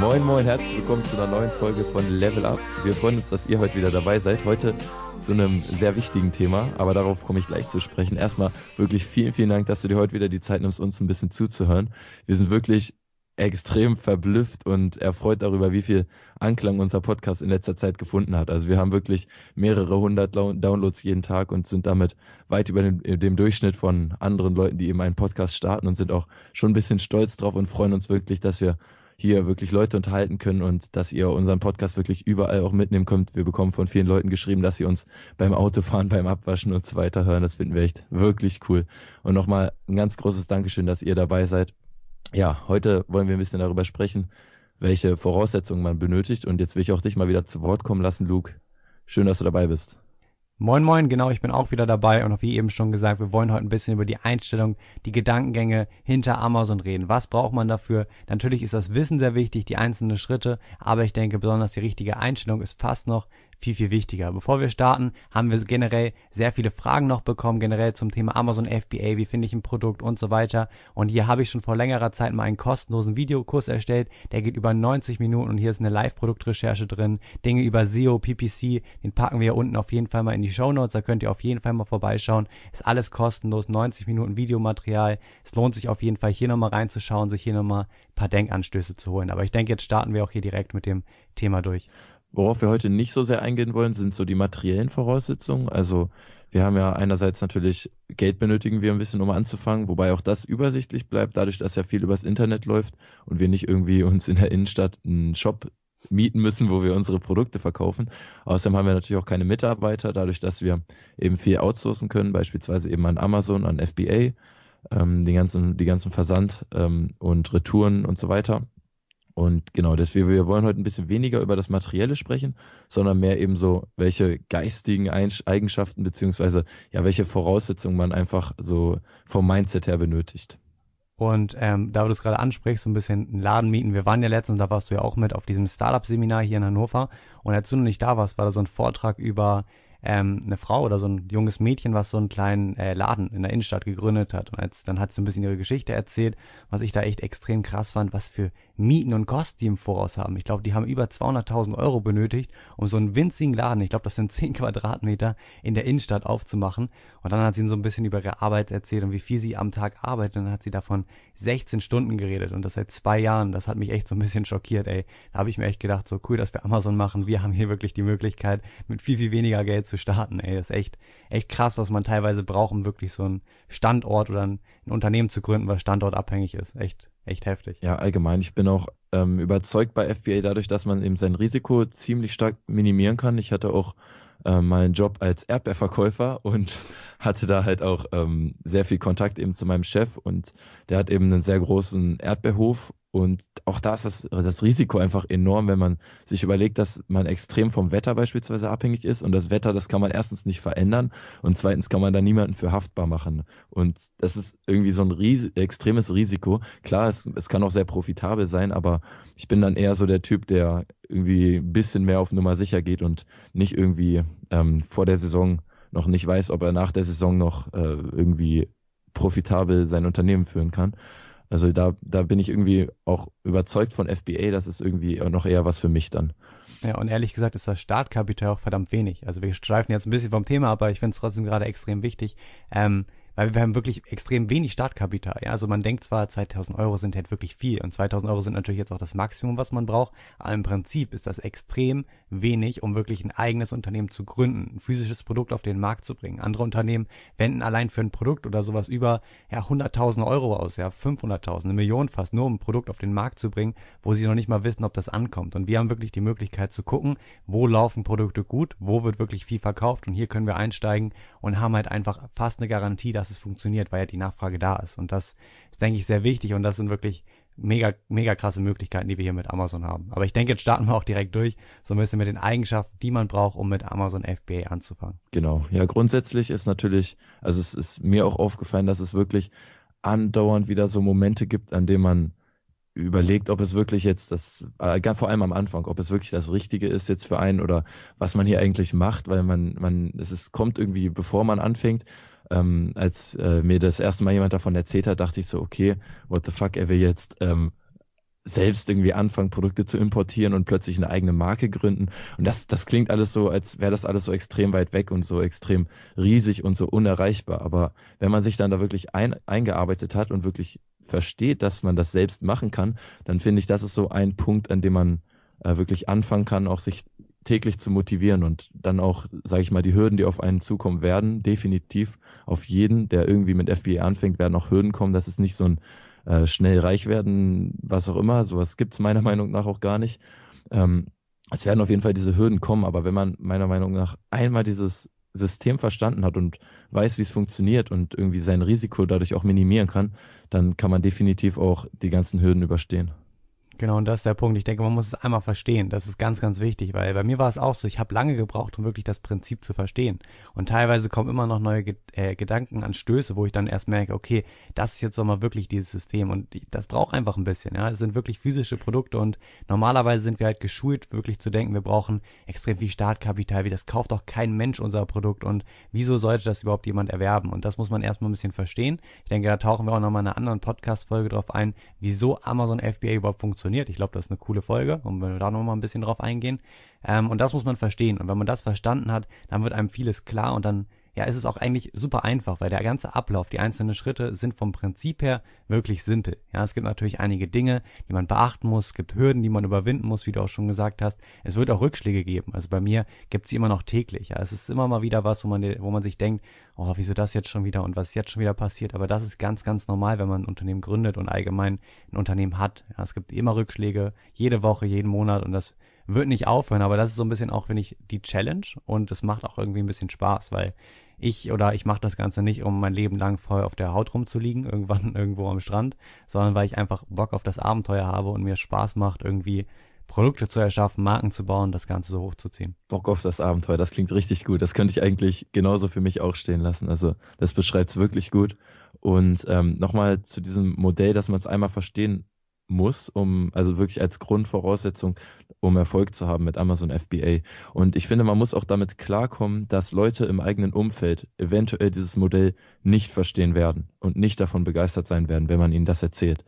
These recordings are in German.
Moin Moin, herzlich willkommen zu einer neuen Folge von Level Up. Wir freuen uns, dass ihr heute wieder dabei seid. Heute zu einem sehr wichtigen Thema, aber darauf komme ich gleich zu sprechen. Erstmal wirklich vielen, vielen Dank, dass du dir heute wieder die Zeit nimmst, uns ein bisschen zuzuhören. Wir sind wirklich extrem verblüfft und erfreut darüber, wie viel Anklang unser Podcast in letzter Zeit gefunden hat. Also wir haben wirklich mehrere hundert Downloads jeden Tag und sind damit weit über dem, dem, Durchschnitt von anderen Leuten, die eben einen Podcast starten und sind auch schon ein bisschen stolz drauf und freuen uns wirklich, dass wir hier wirklich Leute unterhalten können und dass ihr unseren Podcast wirklich überall auch mitnehmen könnt. Wir bekommen von vielen Leuten geschrieben, dass sie uns beim Autofahren, beim Abwaschen und so weiter hören. Das finden wir echt wirklich cool. Und nochmal ein ganz großes Dankeschön, dass ihr dabei seid ja, heute wollen wir ein bisschen darüber sprechen, welche Voraussetzungen man benötigt. Und jetzt will ich auch dich mal wieder zu Wort kommen lassen, Luke. Schön, dass du dabei bist. Moin Moin, genau, ich bin auch wieder dabei und wie eben schon gesagt, wir wollen heute ein bisschen über die Einstellung, die Gedankengänge hinter Amazon reden. Was braucht man dafür? Natürlich ist das Wissen sehr wichtig, die einzelnen Schritte, aber ich denke besonders die richtige Einstellung ist fast noch viel, viel wichtiger. Bevor wir starten, haben wir generell sehr viele Fragen noch bekommen, generell zum Thema Amazon FBA, wie finde ich ein Produkt und so weiter. Und hier habe ich schon vor längerer Zeit mal einen kostenlosen Videokurs erstellt, der geht über 90 Minuten und hier ist eine Live-Produktrecherche drin, Dinge über SEO, PPC, den packen wir unten auf jeden Fall mal in die Show Notes, da könnt ihr auf jeden Fall mal vorbeischauen. Ist alles kostenlos, 90 Minuten Videomaterial. Es lohnt sich auf jeden Fall hier nochmal reinzuschauen, sich hier nochmal ein paar Denkanstöße zu holen. Aber ich denke, jetzt starten wir auch hier direkt mit dem Thema durch. Worauf wir heute nicht so sehr eingehen wollen, sind so die materiellen Voraussetzungen. Also wir haben ja einerseits natürlich Geld benötigen wir ein bisschen, um anzufangen, wobei auch das übersichtlich bleibt, dadurch, dass ja viel übers Internet läuft und wir nicht irgendwie uns in der Innenstadt einen Shop mieten müssen, wo wir unsere Produkte verkaufen. Außerdem haben wir natürlich auch keine Mitarbeiter, dadurch, dass wir eben viel outsourcen können, beispielsweise eben an Amazon, an FBA, ähm, den ganzen, die ganzen Versand ähm, und Retouren und so weiter. Und genau, deswegen, wir wollen heute ein bisschen weniger über das Materielle sprechen, sondern mehr eben so, welche geistigen Eigenschaften beziehungsweise ja, welche Voraussetzungen man einfach so vom Mindset her benötigt. Und ähm, da du es gerade ansprichst, so ein bisschen einen Laden mieten. Wir waren ja letztens, da warst du ja auch mit auf diesem Startup-Seminar hier in Hannover. Und als du noch nicht da warst, war da so ein Vortrag über ähm, eine Frau oder so ein junges Mädchen, was so einen kleinen äh, Laden in der Innenstadt gegründet hat. Und als, dann hat sie ein bisschen ihre Geschichte erzählt, was ich da echt extrem krass fand, was für Mieten und Kosten die im Voraus haben. Ich glaube, die haben über 200.000 Euro benötigt, um so einen winzigen Laden, ich glaube, das sind 10 Quadratmeter, in der Innenstadt aufzumachen. Und dann hat sie ihnen so ein bisschen über ihre Arbeit erzählt und wie viel sie am Tag arbeitet. Und dann hat sie davon 16 Stunden geredet und das seit zwei Jahren. Das hat mich echt so ein bisschen schockiert, ey. Da habe ich mir echt gedacht, so cool, dass wir Amazon machen. Wir haben hier wirklich die Möglichkeit, mit viel, viel weniger Geld zu starten, ey. Das ist echt, echt krass, was man teilweise braucht, um wirklich so einen Standort oder ein, ein Unternehmen zu gründen, was standortabhängig ist. Echt echt heftig. Ja, allgemein. Ich bin auch ähm, überzeugt bei FBA dadurch, dass man eben sein Risiko ziemlich stark minimieren kann. Ich hatte auch äh, mal einen Job als Erdbeerverkäufer und hatte da halt auch ähm, sehr viel Kontakt eben zu meinem Chef und der hat eben einen sehr großen Erdbeerhof und auch da ist das, das Risiko einfach enorm, wenn man sich überlegt, dass man extrem vom Wetter beispielsweise abhängig ist. Und das Wetter, das kann man erstens nicht verändern und zweitens kann man da niemanden für haftbar machen. Und das ist irgendwie so ein ries extremes Risiko. Klar, es, es kann auch sehr profitabel sein, aber ich bin dann eher so der Typ, der irgendwie ein bisschen mehr auf Nummer sicher geht und nicht irgendwie ähm, vor der Saison noch nicht weiß, ob er nach der Saison noch äh, irgendwie profitabel sein Unternehmen führen kann. Also da, da bin ich irgendwie auch überzeugt von FBA, das ist irgendwie noch eher was für mich dann. Ja, und ehrlich gesagt ist das Startkapital auch verdammt wenig. Also wir streifen jetzt ein bisschen vom Thema, aber ich finde es trotzdem gerade extrem wichtig. Ähm, weil wir haben wirklich extrem wenig Startkapital. Ja? Also man denkt zwar, 2000 Euro sind halt wirklich viel und 2000 Euro sind natürlich jetzt auch das Maximum, was man braucht, aber im Prinzip ist das extrem wenig, um wirklich ein eigenes Unternehmen zu gründen, ein physisches Produkt auf den Markt zu bringen. Andere Unternehmen wenden allein für ein Produkt oder sowas über ja 100.000 Euro aus, ja 500.000, eine Million fast, nur um ein Produkt auf den Markt zu bringen, wo sie noch nicht mal wissen, ob das ankommt. Und wir haben wirklich die Möglichkeit zu gucken, wo laufen Produkte gut, wo wird wirklich viel verkauft und hier können wir einsteigen und haben halt einfach fast eine Garantie, dass es funktioniert, weil ja die Nachfrage da ist. Und das ist, denke ich, sehr wichtig und das sind wirklich mega, mega krasse Möglichkeiten, die wir hier mit Amazon haben. Aber ich denke, jetzt starten wir auch direkt durch, so ein bisschen mit den Eigenschaften, die man braucht, um mit Amazon FBA anzufangen. Genau. Ja, grundsätzlich ist natürlich, also es ist mir auch aufgefallen, dass es wirklich andauernd wieder so Momente gibt, an denen man überlegt, ob es wirklich jetzt das, äh, vor allem am Anfang, ob es wirklich das Richtige ist jetzt für einen oder was man hier eigentlich macht, weil man, man, es ist, kommt irgendwie, bevor man anfängt. Ähm, als äh, mir das erste Mal jemand davon erzählt hat, dachte ich so, okay, what the fuck, er will jetzt ähm, selbst irgendwie anfangen, Produkte zu importieren und plötzlich eine eigene Marke gründen. Und das, das klingt alles so, als wäre das alles so extrem weit weg und so extrem riesig und so unerreichbar. Aber wenn man sich dann da wirklich ein, eingearbeitet hat und wirklich versteht, dass man das selbst machen kann, dann finde ich, das ist so ein Punkt, an dem man äh, wirklich anfangen kann, auch sich täglich zu motivieren und dann auch, sage ich mal, die Hürden, die auf einen zukommen werden, definitiv auf jeden, der irgendwie mit FBA anfängt, werden auch Hürden kommen. Das ist nicht so ein äh, schnell reich werden, was auch immer. Sowas gibt's meiner Meinung nach auch gar nicht. Ähm, es werden auf jeden Fall diese Hürden kommen, aber wenn man meiner Meinung nach einmal dieses System verstanden hat und weiß, wie es funktioniert und irgendwie sein Risiko dadurch auch minimieren kann, dann kann man definitiv auch die ganzen Hürden überstehen. Genau, und das ist der Punkt. Ich denke, man muss es einmal verstehen. Das ist ganz, ganz wichtig, weil bei mir war es auch so, ich habe lange gebraucht, um wirklich das Prinzip zu verstehen. Und teilweise kommen immer noch neue äh, Gedanken an Stöße, wo ich dann erst merke, okay, das ist jetzt doch mal wirklich dieses System. Und das braucht einfach ein bisschen. Ja, Es sind wirklich physische Produkte und normalerweise sind wir halt geschult, wirklich zu denken, wir brauchen extrem viel Startkapital. Wie das kauft doch kein Mensch unser Produkt und wieso sollte das überhaupt jemand erwerben? Und das muss man erstmal ein bisschen verstehen. Ich denke, da tauchen wir auch nochmal in einer anderen Podcast-Folge drauf ein, wieso Amazon FBA überhaupt funktioniert funktioniert. Ich glaube, das ist eine coole Folge und wenn wir da nochmal ein bisschen drauf eingehen. Ähm, und das muss man verstehen. Und wenn man das verstanden hat, dann wird einem vieles klar und dann ja, ist es auch eigentlich super einfach, weil der ganze Ablauf, die einzelnen Schritte sind vom Prinzip her wirklich simpel. Ja, es gibt natürlich einige Dinge, die man beachten muss, es gibt Hürden, die man überwinden muss, wie du auch schon gesagt hast. Es wird auch Rückschläge geben. Also bei mir gibt es immer noch täglich. Ja, es ist immer mal wieder was, wo man, wo man sich denkt, oh, wieso das jetzt schon wieder und was jetzt schon wieder passiert. Aber das ist ganz, ganz normal, wenn man ein Unternehmen gründet und allgemein ein Unternehmen hat. Ja, es gibt immer Rückschläge, jede Woche, jeden Monat und das wird nicht aufhören, aber das ist so ein bisschen auch, finde ich, die Challenge und es macht auch irgendwie ein bisschen Spaß, weil ich oder ich mache das Ganze nicht, um mein Leben lang voll auf der Haut rumzuliegen, irgendwann irgendwo am Strand, sondern weil ich einfach Bock auf das Abenteuer habe und mir Spaß macht, irgendwie Produkte zu erschaffen, Marken zu bauen, das Ganze so hochzuziehen. Bock auf das Abenteuer, das klingt richtig gut. Das könnte ich eigentlich genauso für mich auch stehen lassen. Also das beschreibt es wirklich gut. Und ähm, nochmal zu diesem Modell, dass man es einmal verstehen muss, um, also wirklich als Grundvoraussetzung, um Erfolg zu haben mit Amazon FBA. Und ich finde, man muss auch damit klarkommen, dass Leute im eigenen Umfeld eventuell dieses Modell nicht verstehen werden und nicht davon begeistert sein werden, wenn man ihnen das erzählt.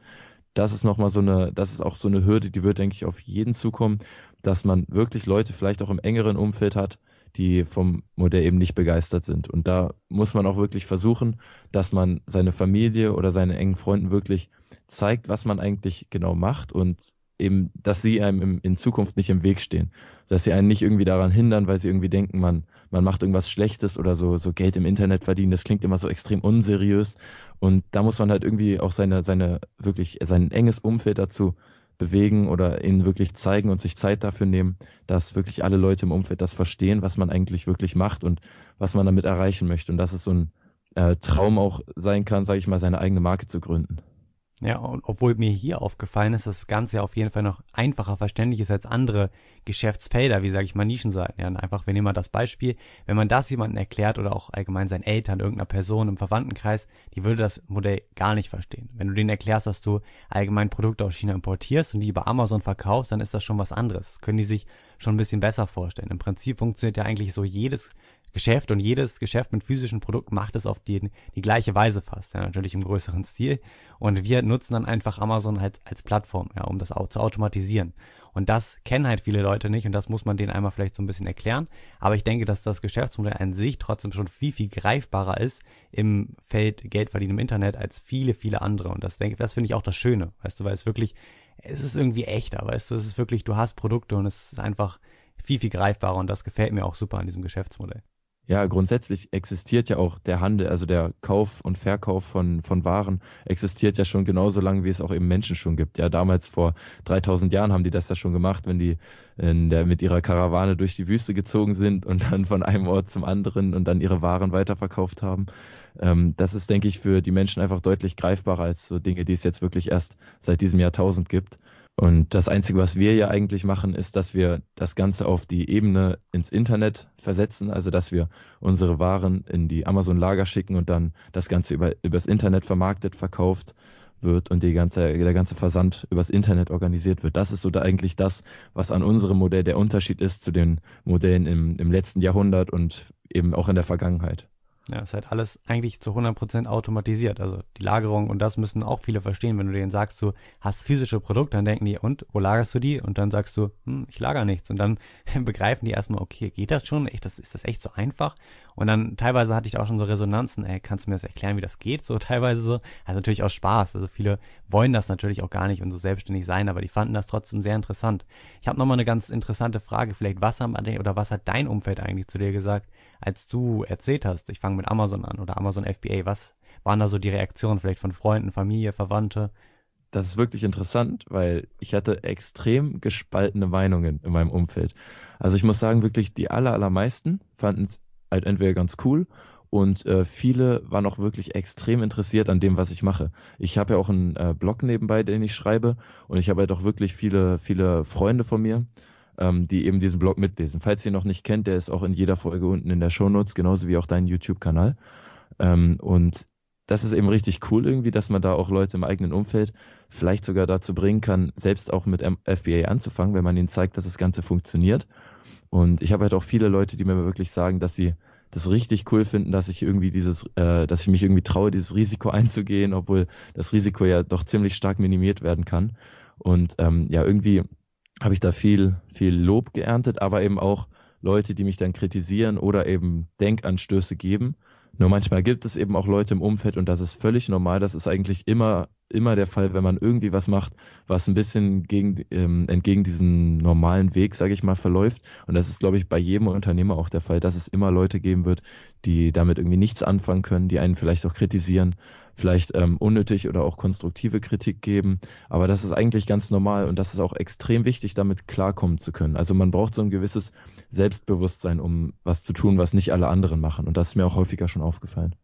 Das ist nochmal so eine, das ist auch so eine Hürde, die wird, denke ich, auf jeden zukommen, dass man wirklich Leute vielleicht auch im engeren Umfeld hat, die vom Modell eben nicht begeistert sind. Und da muss man auch wirklich versuchen, dass man seine Familie oder seine engen Freunden wirklich zeigt, was man eigentlich genau macht und eben, dass sie einem in Zukunft nicht im Weg stehen. Dass sie einen nicht irgendwie daran hindern, weil sie irgendwie denken, man, man macht irgendwas Schlechtes oder so, so Geld im Internet verdienen. Das klingt immer so extrem unseriös. Und da muss man halt irgendwie auch seine, seine, wirklich, sein enges Umfeld dazu bewegen oder ihnen wirklich zeigen und sich Zeit dafür nehmen, dass wirklich alle Leute im Umfeld das verstehen, was man eigentlich wirklich macht und was man damit erreichen möchte. Und dass es so ein äh, Traum auch sein kann, sage ich mal, seine eigene Marke zu gründen. Ja, und obwohl mir hier aufgefallen ist, das Ganze auf jeden Fall noch einfacher verständlich ist als andere Geschäftsfelder, wie sage ich mal Nischenseiten. Ja, einfach, wir nehmen mal das Beispiel, wenn man das jemandem erklärt oder auch allgemein seinen Eltern, irgendeiner Person im Verwandtenkreis, die würde das Modell gar nicht verstehen. Wenn du denen erklärst, dass du allgemein Produkte aus China importierst und die über Amazon verkaufst, dann ist das schon was anderes. Das können die sich schon ein bisschen besser vorstellen. Im Prinzip funktioniert ja eigentlich so jedes Geschäft und jedes Geschäft mit physischen Produkten macht es auf die, die gleiche Weise fast, ja, natürlich im größeren Stil. Und wir nutzen dann einfach Amazon als, als Plattform, ja, um das auch zu automatisieren. Und das kennen halt viele Leute nicht und das muss man denen einmal vielleicht so ein bisschen erklären. Aber ich denke, dass das Geschäftsmodell an sich trotzdem schon viel, viel greifbarer ist im Feld Geld verdienen im Internet als viele, viele andere. Und das denke, das finde ich auch das Schöne, weißt du, weil es wirklich, es ist irgendwie echter, weißt du, es ist wirklich, du hast Produkte und es ist einfach viel, viel greifbarer und das gefällt mir auch super an diesem Geschäftsmodell. Ja, grundsätzlich existiert ja auch der Handel, also der Kauf und Verkauf von, von Waren existiert ja schon genauso lange, wie es auch eben Menschen schon gibt. Ja, damals vor 3000 Jahren haben die das ja schon gemacht, wenn die in der, mit ihrer Karawane durch die Wüste gezogen sind und dann von einem Ort zum anderen und dann ihre Waren weiterverkauft haben. Ähm, das ist, denke ich, für die Menschen einfach deutlich greifbarer als so Dinge, die es jetzt wirklich erst seit diesem Jahrtausend gibt. Und das Einzige, was wir ja eigentlich machen, ist, dass wir das Ganze auf die Ebene ins Internet versetzen, also dass wir unsere Waren in die Amazon-Lager schicken und dann das Ganze über übers Internet vermarktet, verkauft wird und die ganze, der ganze Versand übers Internet organisiert wird. Das ist so da eigentlich das, was an unserem Modell der Unterschied ist zu den Modellen im, im letzten Jahrhundert und eben auch in der Vergangenheit. Ja, ist halt alles eigentlich zu 100% automatisiert. Also die Lagerung und das müssen auch viele verstehen. Wenn du denen sagst, du hast physische Produkte, dann denken die, und wo lagerst du die? Und dann sagst du, hm, ich lager nichts. Und dann begreifen die erstmal, okay, geht das schon? Echt, das, ist das echt so einfach? Und dann teilweise hatte ich auch schon so Resonanzen, ey, kannst du mir das erklären, wie das geht? So teilweise so. Also natürlich auch Spaß. Also viele wollen das natürlich auch gar nicht und so selbstständig sein, aber die fanden das trotzdem sehr interessant. Ich habe nochmal eine ganz interessante Frage. Vielleicht, was haben oder was hat dein Umfeld eigentlich zu dir gesagt? Als du erzählt hast, ich fange mit Amazon an oder Amazon FBA, was waren da so die Reaktionen vielleicht von Freunden, Familie, Verwandte? Das ist wirklich interessant, weil ich hatte extrem gespaltene Meinungen in meinem Umfeld. Also ich muss sagen, wirklich die aller, allermeisten fanden es halt entweder ganz cool und äh, viele waren auch wirklich extrem interessiert an dem, was ich mache. Ich habe ja auch einen äh, Blog nebenbei, den ich schreibe und ich habe halt auch wirklich viele, viele Freunde von mir, ähm, die eben diesen Blog mitlesen. Falls ihr noch nicht kennt, der ist auch in jeder Folge unten in der Shownotes, genauso wie auch dein YouTube-Kanal. Ähm, und das ist eben richtig cool irgendwie, dass man da auch Leute im eigenen Umfeld vielleicht sogar dazu bringen kann, selbst auch mit FBA anzufangen, wenn man ihnen zeigt, dass das Ganze funktioniert. Und ich habe halt auch viele Leute, die mir wirklich sagen, dass sie das richtig cool finden, dass ich irgendwie dieses, äh, dass ich mich irgendwie traue, dieses Risiko einzugehen, obwohl das Risiko ja doch ziemlich stark minimiert werden kann. Und ähm, ja, irgendwie habe ich da viel, viel Lob geerntet, aber eben auch Leute, die mich dann kritisieren oder eben Denkanstöße geben. Nur manchmal gibt es eben auch Leute im Umfeld und das ist völlig normal. Das ist eigentlich immer, immer der Fall, wenn man irgendwie was macht, was ein bisschen gegen, ähm, entgegen diesem normalen Weg, sage ich mal, verläuft. Und das ist, glaube ich, bei jedem Unternehmer auch der Fall, dass es immer Leute geben wird, die damit irgendwie nichts anfangen können, die einen vielleicht auch kritisieren vielleicht ähm, unnötig oder auch konstruktive Kritik geben. Aber das ist eigentlich ganz normal und das ist auch extrem wichtig, damit klarkommen zu können. Also man braucht so ein gewisses Selbstbewusstsein, um was zu tun, was nicht alle anderen machen. Und das ist mir auch häufiger schon aufgefallen.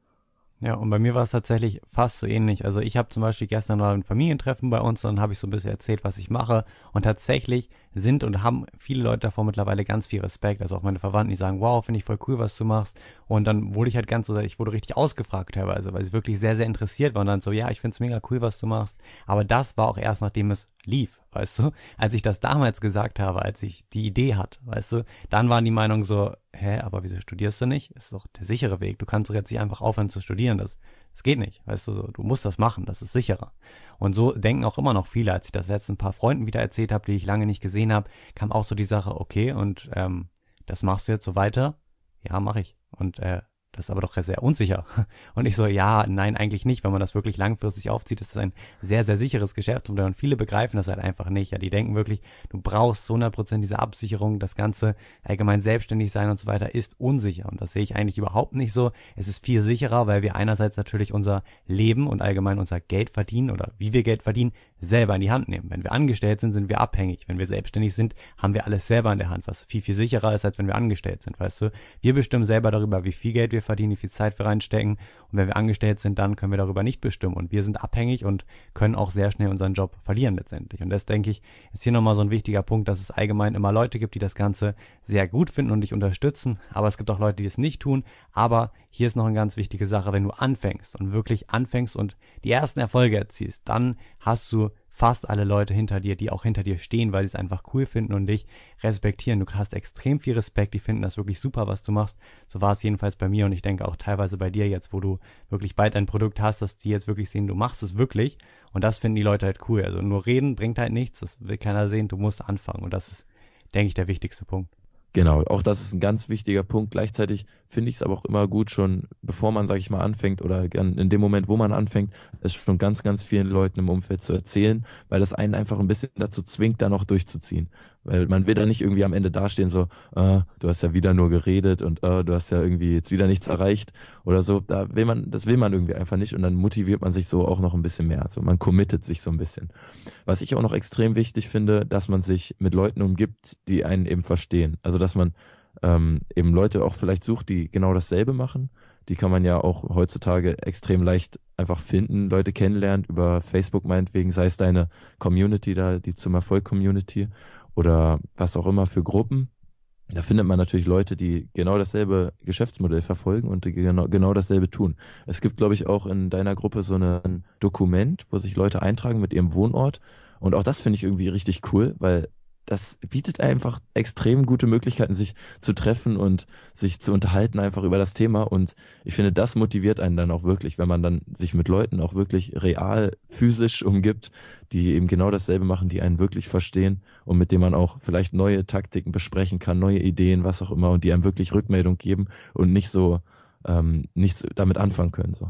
Ja, und bei mir war es tatsächlich fast so ähnlich. Also ich habe zum Beispiel gestern mal ein Familientreffen bei uns, dann habe ich so ein bisschen erzählt, was ich mache. Und tatsächlich sind und haben viele Leute davor mittlerweile ganz viel Respekt. Also auch meine Verwandten, die sagen, wow, finde ich voll cool, was du machst. Und dann wurde ich halt ganz so, ich wurde richtig ausgefragt teilweise, weil sie wirklich sehr, sehr interessiert waren. Und dann so, ja, ich finde es mega cool, was du machst. Aber das war auch erst, nachdem es lief, weißt du? Als ich das damals gesagt habe, als ich die Idee hatte, weißt du, dann waren die Meinungen so, hä, aber wieso studierst du nicht? Ist doch der sichere Weg. Du kannst doch jetzt nicht einfach aufhören zu studieren. Das, das geht nicht, weißt du, so, du musst das machen, das ist sicherer. Und so denken auch immer noch viele, als ich das letzten paar Freunden wieder erzählt habe, die ich lange nicht gesehen habe, kam auch so die Sache, okay, und ähm, das machst du jetzt so weiter? Ja, mache ich. Und äh, das ist aber doch sehr unsicher. Und ich so, ja, nein, eigentlich nicht. Wenn man das wirklich langfristig aufzieht, ist das ein sehr, sehr sicheres Geschäftsmodell. Und viele begreifen das halt einfach nicht. Ja, die denken wirklich, du brauchst zu 100 Prozent diese Absicherung. Das Ganze allgemein selbstständig sein und so weiter ist unsicher. Und das sehe ich eigentlich überhaupt nicht so. Es ist viel sicherer, weil wir einerseits natürlich unser Leben und allgemein unser Geld verdienen oder wie wir Geld verdienen, selber in die Hand nehmen. Wenn wir angestellt sind, sind wir abhängig. Wenn wir selbstständig sind, haben wir alles selber in der Hand, was viel, viel sicherer ist, als wenn wir angestellt sind, weißt du? Wir bestimmen selber darüber, wie viel Geld wir verdienen, wie viel Zeit wir reinstecken. Und wenn wir angestellt sind, dann können wir darüber nicht bestimmen. Und wir sind abhängig und können auch sehr schnell unseren Job verlieren letztendlich. Und das, denke ich, ist hier nochmal so ein wichtiger Punkt, dass es allgemein immer Leute gibt, die das Ganze sehr gut finden und dich unterstützen. Aber es gibt auch Leute, die es nicht tun. Aber hier ist noch eine ganz wichtige Sache, wenn du anfängst und wirklich anfängst und die ersten Erfolge erzielst, dann hast du fast alle Leute hinter dir, die auch hinter dir stehen, weil sie es einfach cool finden und dich respektieren. Du hast extrem viel Respekt, die finden das wirklich super, was du machst. So war es jedenfalls bei mir und ich denke auch teilweise bei dir jetzt, wo du wirklich bald ein Produkt hast, dass die jetzt wirklich sehen, du machst es wirklich und das finden die Leute halt cool. Also nur reden bringt halt nichts, das will keiner sehen, du musst anfangen und das ist, denke ich, der wichtigste Punkt. Genau, auch das ist ein ganz wichtiger Punkt. Gleichzeitig finde ich es aber auch immer gut, schon bevor man, sage ich mal, anfängt oder in dem Moment, wo man anfängt, es schon ganz, ganz vielen Leuten im Umfeld zu erzählen, weil das einen einfach ein bisschen dazu zwingt, da noch durchzuziehen. Weil man will da nicht irgendwie am Ende dastehen, so, äh, du hast ja wieder nur geredet und äh, du hast ja irgendwie jetzt wieder nichts erreicht oder so. Da will man, das will man irgendwie einfach nicht und dann motiviert man sich so auch noch ein bisschen mehr. Also man committet sich so ein bisschen. Was ich auch noch extrem wichtig finde, dass man sich mit Leuten umgibt, die einen eben verstehen. Also dass man ähm, eben Leute auch vielleicht sucht, die genau dasselbe machen. Die kann man ja auch heutzutage extrem leicht einfach finden, Leute kennenlernen über Facebook meinetwegen, sei es deine Community da, die zum Erfolg Community oder was auch immer für Gruppen. da findet man natürlich Leute, die genau dasselbe Geschäftsmodell verfolgen und genau, genau dasselbe tun. Es gibt, glaube ich, auch in deiner Gruppe so ein Dokument, wo sich Leute eintragen mit ihrem Wohnort. Und auch das finde ich irgendwie richtig cool, weil das bietet einfach extrem gute Möglichkeiten, sich zu treffen und sich zu unterhalten einfach über das Thema. Und ich finde, das motiviert einen dann auch wirklich, wenn man dann sich mit Leuten auch wirklich real physisch umgibt, die eben genau dasselbe machen, die einen wirklich verstehen und mit denen man auch vielleicht neue Taktiken besprechen kann, neue Ideen, was auch immer, und die einem wirklich Rückmeldung geben und nicht so ähm, nichts damit anfangen können. So.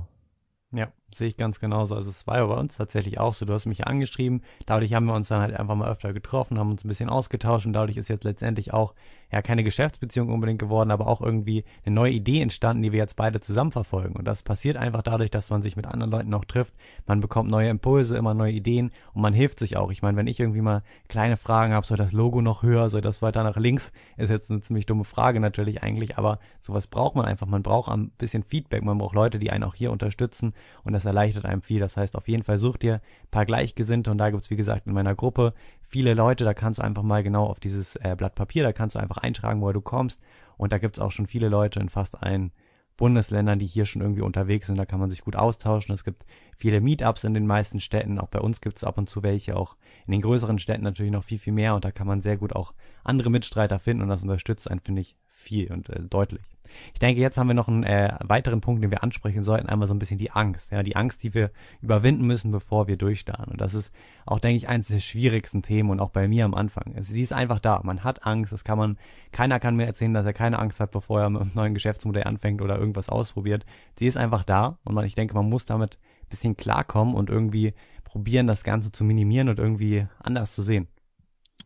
Ja, sehe ich ganz genauso. Also es war bei uns tatsächlich auch so. Du hast mich angeschrieben, dadurch haben wir uns dann halt einfach mal öfter getroffen, haben uns ein bisschen ausgetauscht und dadurch ist jetzt letztendlich auch ja keine Geschäftsbeziehung unbedingt geworden, aber auch irgendwie eine neue Idee entstanden, die wir jetzt beide zusammen verfolgen. Und das passiert einfach dadurch, dass man sich mit anderen Leuten noch trifft. Man bekommt neue Impulse, immer neue Ideen und man hilft sich auch. Ich meine, wenn ich irgendwie mal kleine Fragen habe, soll das Logo noch höher, soll das weiter nach links, ist jetzt eine ziemlich dumme Frage natürlich eigentlich, aber sowas braucht man einfach. Man braucht ein bisschen Feedback, man braucht Leute, die einen auch hier unterstützen und das erleichtert einem viel. Das heißt, auf jeden Fall such dir ein paar Gleichgesinnte und da gibt's wie gesagt in meiner Gruppe viele Leute, da kannst du einfach mal genau auf dieses äh, Blatt Papier, da kannst du einfach eintragen, woher du kommst und da gibt's auch schon viele Leute in fast allen Bundesländern, die hier schon irgendwie unterwegs sind, da kann man sich gut austauschen. Es gibt viele Meetups in den meisten Städten, auch bei uns gibt's ab und zu welche, auch in den größeren Städten natürlich noch viel, viel mehr und da kann man sehr gut auch andere Mitstreiter finden und das unterstützt einen, finde ich, viel und äh, deutlich. Ich denke, jetzt haben wir noch einen äh, weiteren Punkt, den wir ansprechen sollten, einmal so ein bisschen die Angst. Ja, die Angst, die wir überwinden müssen, bevor wir durchstarten. Und das ist auch, denke ich, eines der schwierigsten Themen und auch bei mir am Anfang. Also, sie ist einfach da. Man hat Angst. Das kann man, keiner kann mir erzählen, dass er keine Angst hat, bevor er mit einem neuen Geschäftsmodell anfängt oder irgendwas ausprobiert. Sie ist einfach da und man, ich denke, man muss damit ein bisschen klarkommen und irgendwie probieren, das Ganze zu minimieren und irgendwie anders zu sehen.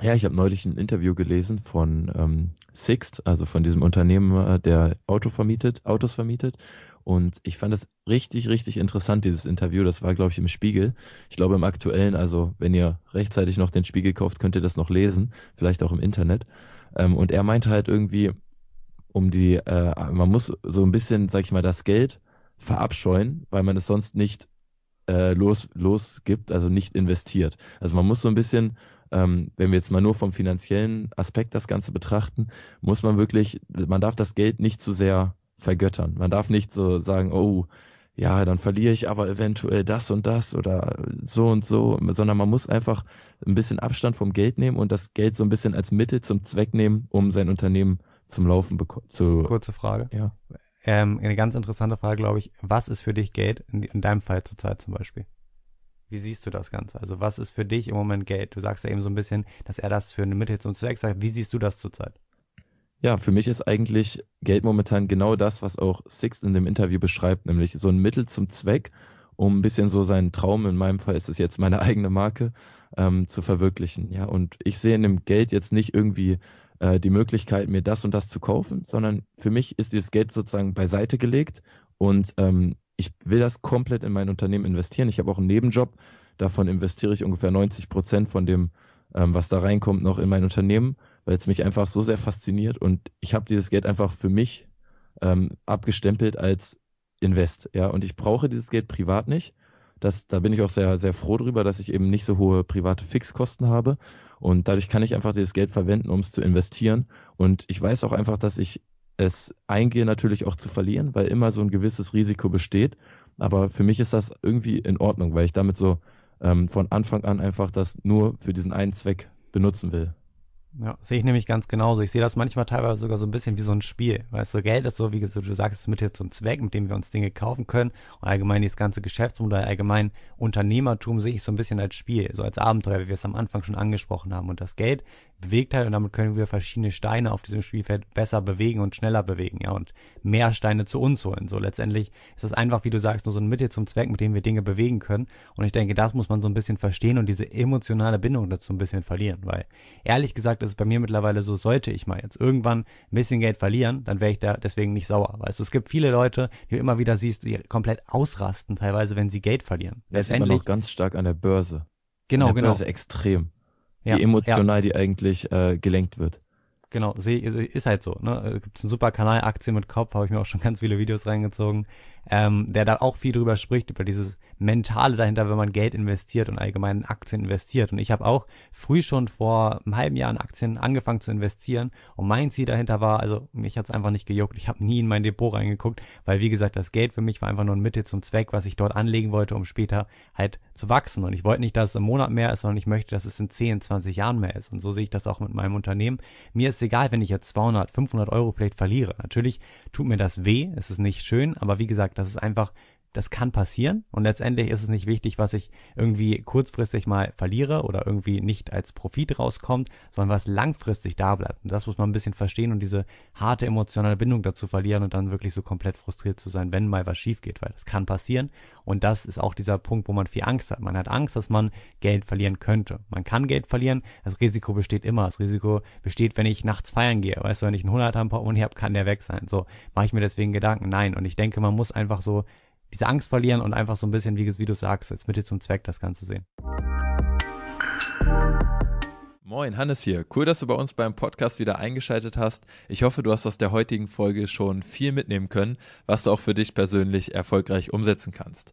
Ja, ich habe neulich ein Interview gelesen von ähm, Sixt, also von diesem Unternehmen, der Auto vermietet, Autos vermietet. Und ich fand das richtig, richtig interessant, dieses Interview. Das war, glaube ich, im Spiegel. Ich glaube im aktuellen, also wenn ihr rechtzeitig noch den Spiegel kauft, könnt ihr das noch lesen, vielleicht auch im Internet. Ähm, und er meinte halt irgendwie, um die, äh, man muss so ein bisschen, sag ich mal, das Geld verabscheuen, weil man es sonst nicht äh, los, losgibt, also nicht investiert. Also man muss so ein bisschen ähm, wenn wir jetzt mal nur vom finanziellen Aspekt das Ganze betrachten, muss man wirklich, man darf das Geld nicht zu sehr vergöttern. Man darf nicht so sagen, oh, ja, dann verliere ich aber eventuell das und das oder so und so, sondern man muss einfach ein bisschen Abstand vom Geld nehmen und das Geld so ein bisschen als Mittel zum Zweck nehmen, um sein Unternehmen zum Laufen zu. Kurze Frage. Ja. Ähm, eine ganz interessante Frage, glaube ich. Was ist für dich Geld in, in deinem Fall zurzeit zum Beispiel? Wie siehst du das Ganze? Also was ist für dich im Moment Geld? Du sagst ja eben so ein bisschen, dass er das für eine Mittel zum Zweck sagt. Wie siehst du das zurzeit? Ja, für mich ist eigentlich Geld momentan genau das, was auch Six in dem Interview beschreibt, nämlich so ein Mittel zum Zweck, um ein bisschen so seinen Traum, in meinem Fall ist es jetzt meine eigene Marke, ähm, zu verwirklichen. Ja, und ich sehe in dem Geld jetzt nicht irgendwie äh, die Möglichkeit, mir das und das zu kaufen, sondern für mich ist dieses Geld sozusagen beiseite gelegt und ähm, ich will das komplett in mein Unternehmen investieren. Ich habe auch einen Nebenjob. Davon investiere ich ungefähr 90 Prozent von dem, ähm, was da reinkommt, noch in mein Unternehmen, weil es mich einfach so sehr fasziniert. Und ich habe dieses Geld einfach für mich ähm, abgestempelt als Invest. Ja, und ich brauche dieses Geld privat nicht. Das, da bin ich auch sehr, sehr froh drüber, dass ich eben nicht so hohe private Fixkosten habe. Und dadurch kann ich einfach dieses Geld verwenden, um es zu investieren. Und ich weiß auch einfach, dass ich es eingehe, natürlich auch zu verlieren, weil immer so ein gewisses Risiko besteht. Aber für mich ist das irgendwie in Ordnung, weil ich damit so ähm, von Anfang an einfach das nur für diesen einen Zweck benutzen will. Ja, sehe ich nämlich ganz genauso. Ich sehe das manchmal teilweise sogar so ein bisschen wie so ein Spiel. Weißt du, Geld ist so, wie du sagst, mit jetzt so ein Zweck, mit dem wir uns Dinge kaufen können. Und allgemein dieses ganze Geschäftsmodell, allgemein Unternehmertum sehe ich so ein bisschen als Spiel, so als Abenteuer, wie wir es am Anfang schon angesprochen haben. Und das Geld bewegt halt und damit können wir verschiedene Steine auf diesem Spielfeld besser bewegen und schneller bewegen, ja, und mehr Steine zu uns holen. So letztendlich ist es einfach, wie du sagst, nur so ein Mittel zum Zweck, mit dem wir Dinge bewegen können. Und ich denke, das muss man so ein bisschen verstehen und diese emotionale Bindung dazu ein bisschen verlieren, weil ehrlich gesagt ist es bei mir mittlerweile so, sollte ich mal jetzt irgendwann ein bisschen Geld verlieren, dann wäre ich da deswegen nicht sauer. Weißt du, es gibt viele Leute, die du immer wieder siehst, die komplett ausrasten, teilweise, wenn sie Geld verlieren. Das ist immer noch ganz stark an der Börse. Genau, an der genau. Börse extrem ja, wie emotional ja. die eigentlich äh, gelenkt wird. genau, sehe ist halt so. Ne? Gibt einen super Kanal Aktien mit Kopf, habe ich mir auch schon ganz viele Videos reingezogen, ähm, der da auch viel drüber spricht über dieses mentale dahinter, wenn man Geld investiert und allgemein in Aktien investiert. Und ich habe auch früh schon vor einem halben Jahr in Aktien angefangen zu investieren und mein Ziel dahinter war, also mich hat's einfach nicht gejuckt. Ich habe nie in mein Depot reingeguckt, weil wie gesagt, das Geld für mich war einfach nur ein Mittel zum Zweck, was ich dort anlegen wollte, um später halt zu wachsen. Und ich wollte nicht, dass es im Monat mehr ist, sondern ich möchte, dass es in 10, 20 Jahren mehr ist. Und so sehe ich das auch mit meinem Unternehmen. Mir ist egal, wenn ich jetzt 200, 500 Euro vielleicht verliere. Natürlich tut mir das weh, es ist nicht schön, aber wie gesagt, das ist einfach das kann passieren und letztendlich ist es nicht wichtig, was ich irgendwie kurzfristig mal verliere oder irgendwie nicht als Profit rauskommt, sondern was langfristig da bleibt. Und das muss man ein bisschen verstehen und diese harte emotionale Bindung dazu verlieren und dann wirklich so komplett frustriert zu sein, wenn mal was schief geht, weil das kann passieren und das ist auch dieser Punkt, wo man viel Angst hat. Man hat Angst, dass man Geld verlieren könnte. Man kann Geld verlieren, das Risiko besteht immer. Das Risiko besteht, wenn ich nachts feiern gehe. Weißt du, wenn ich einen 100 am Portemonnaie habe, kann der weg sein. So, mache ich mir deswegen Gedanken? Nein. Und ich denke, man muss einfach so diese Angst verlieren und einfach so ein bisschen, wie, wie du sagst, als Mittel zum Zweck das Ganze sehen. Moin, Hannes hier. Cool, dass du bei uns beim Podcast wieder eingeschaltet hast. Ich hoffe, du hast aus der heutigen Folge schon viel mitnehmen können, was du auch für dich persönlich erfolgreich umsetzen kannst.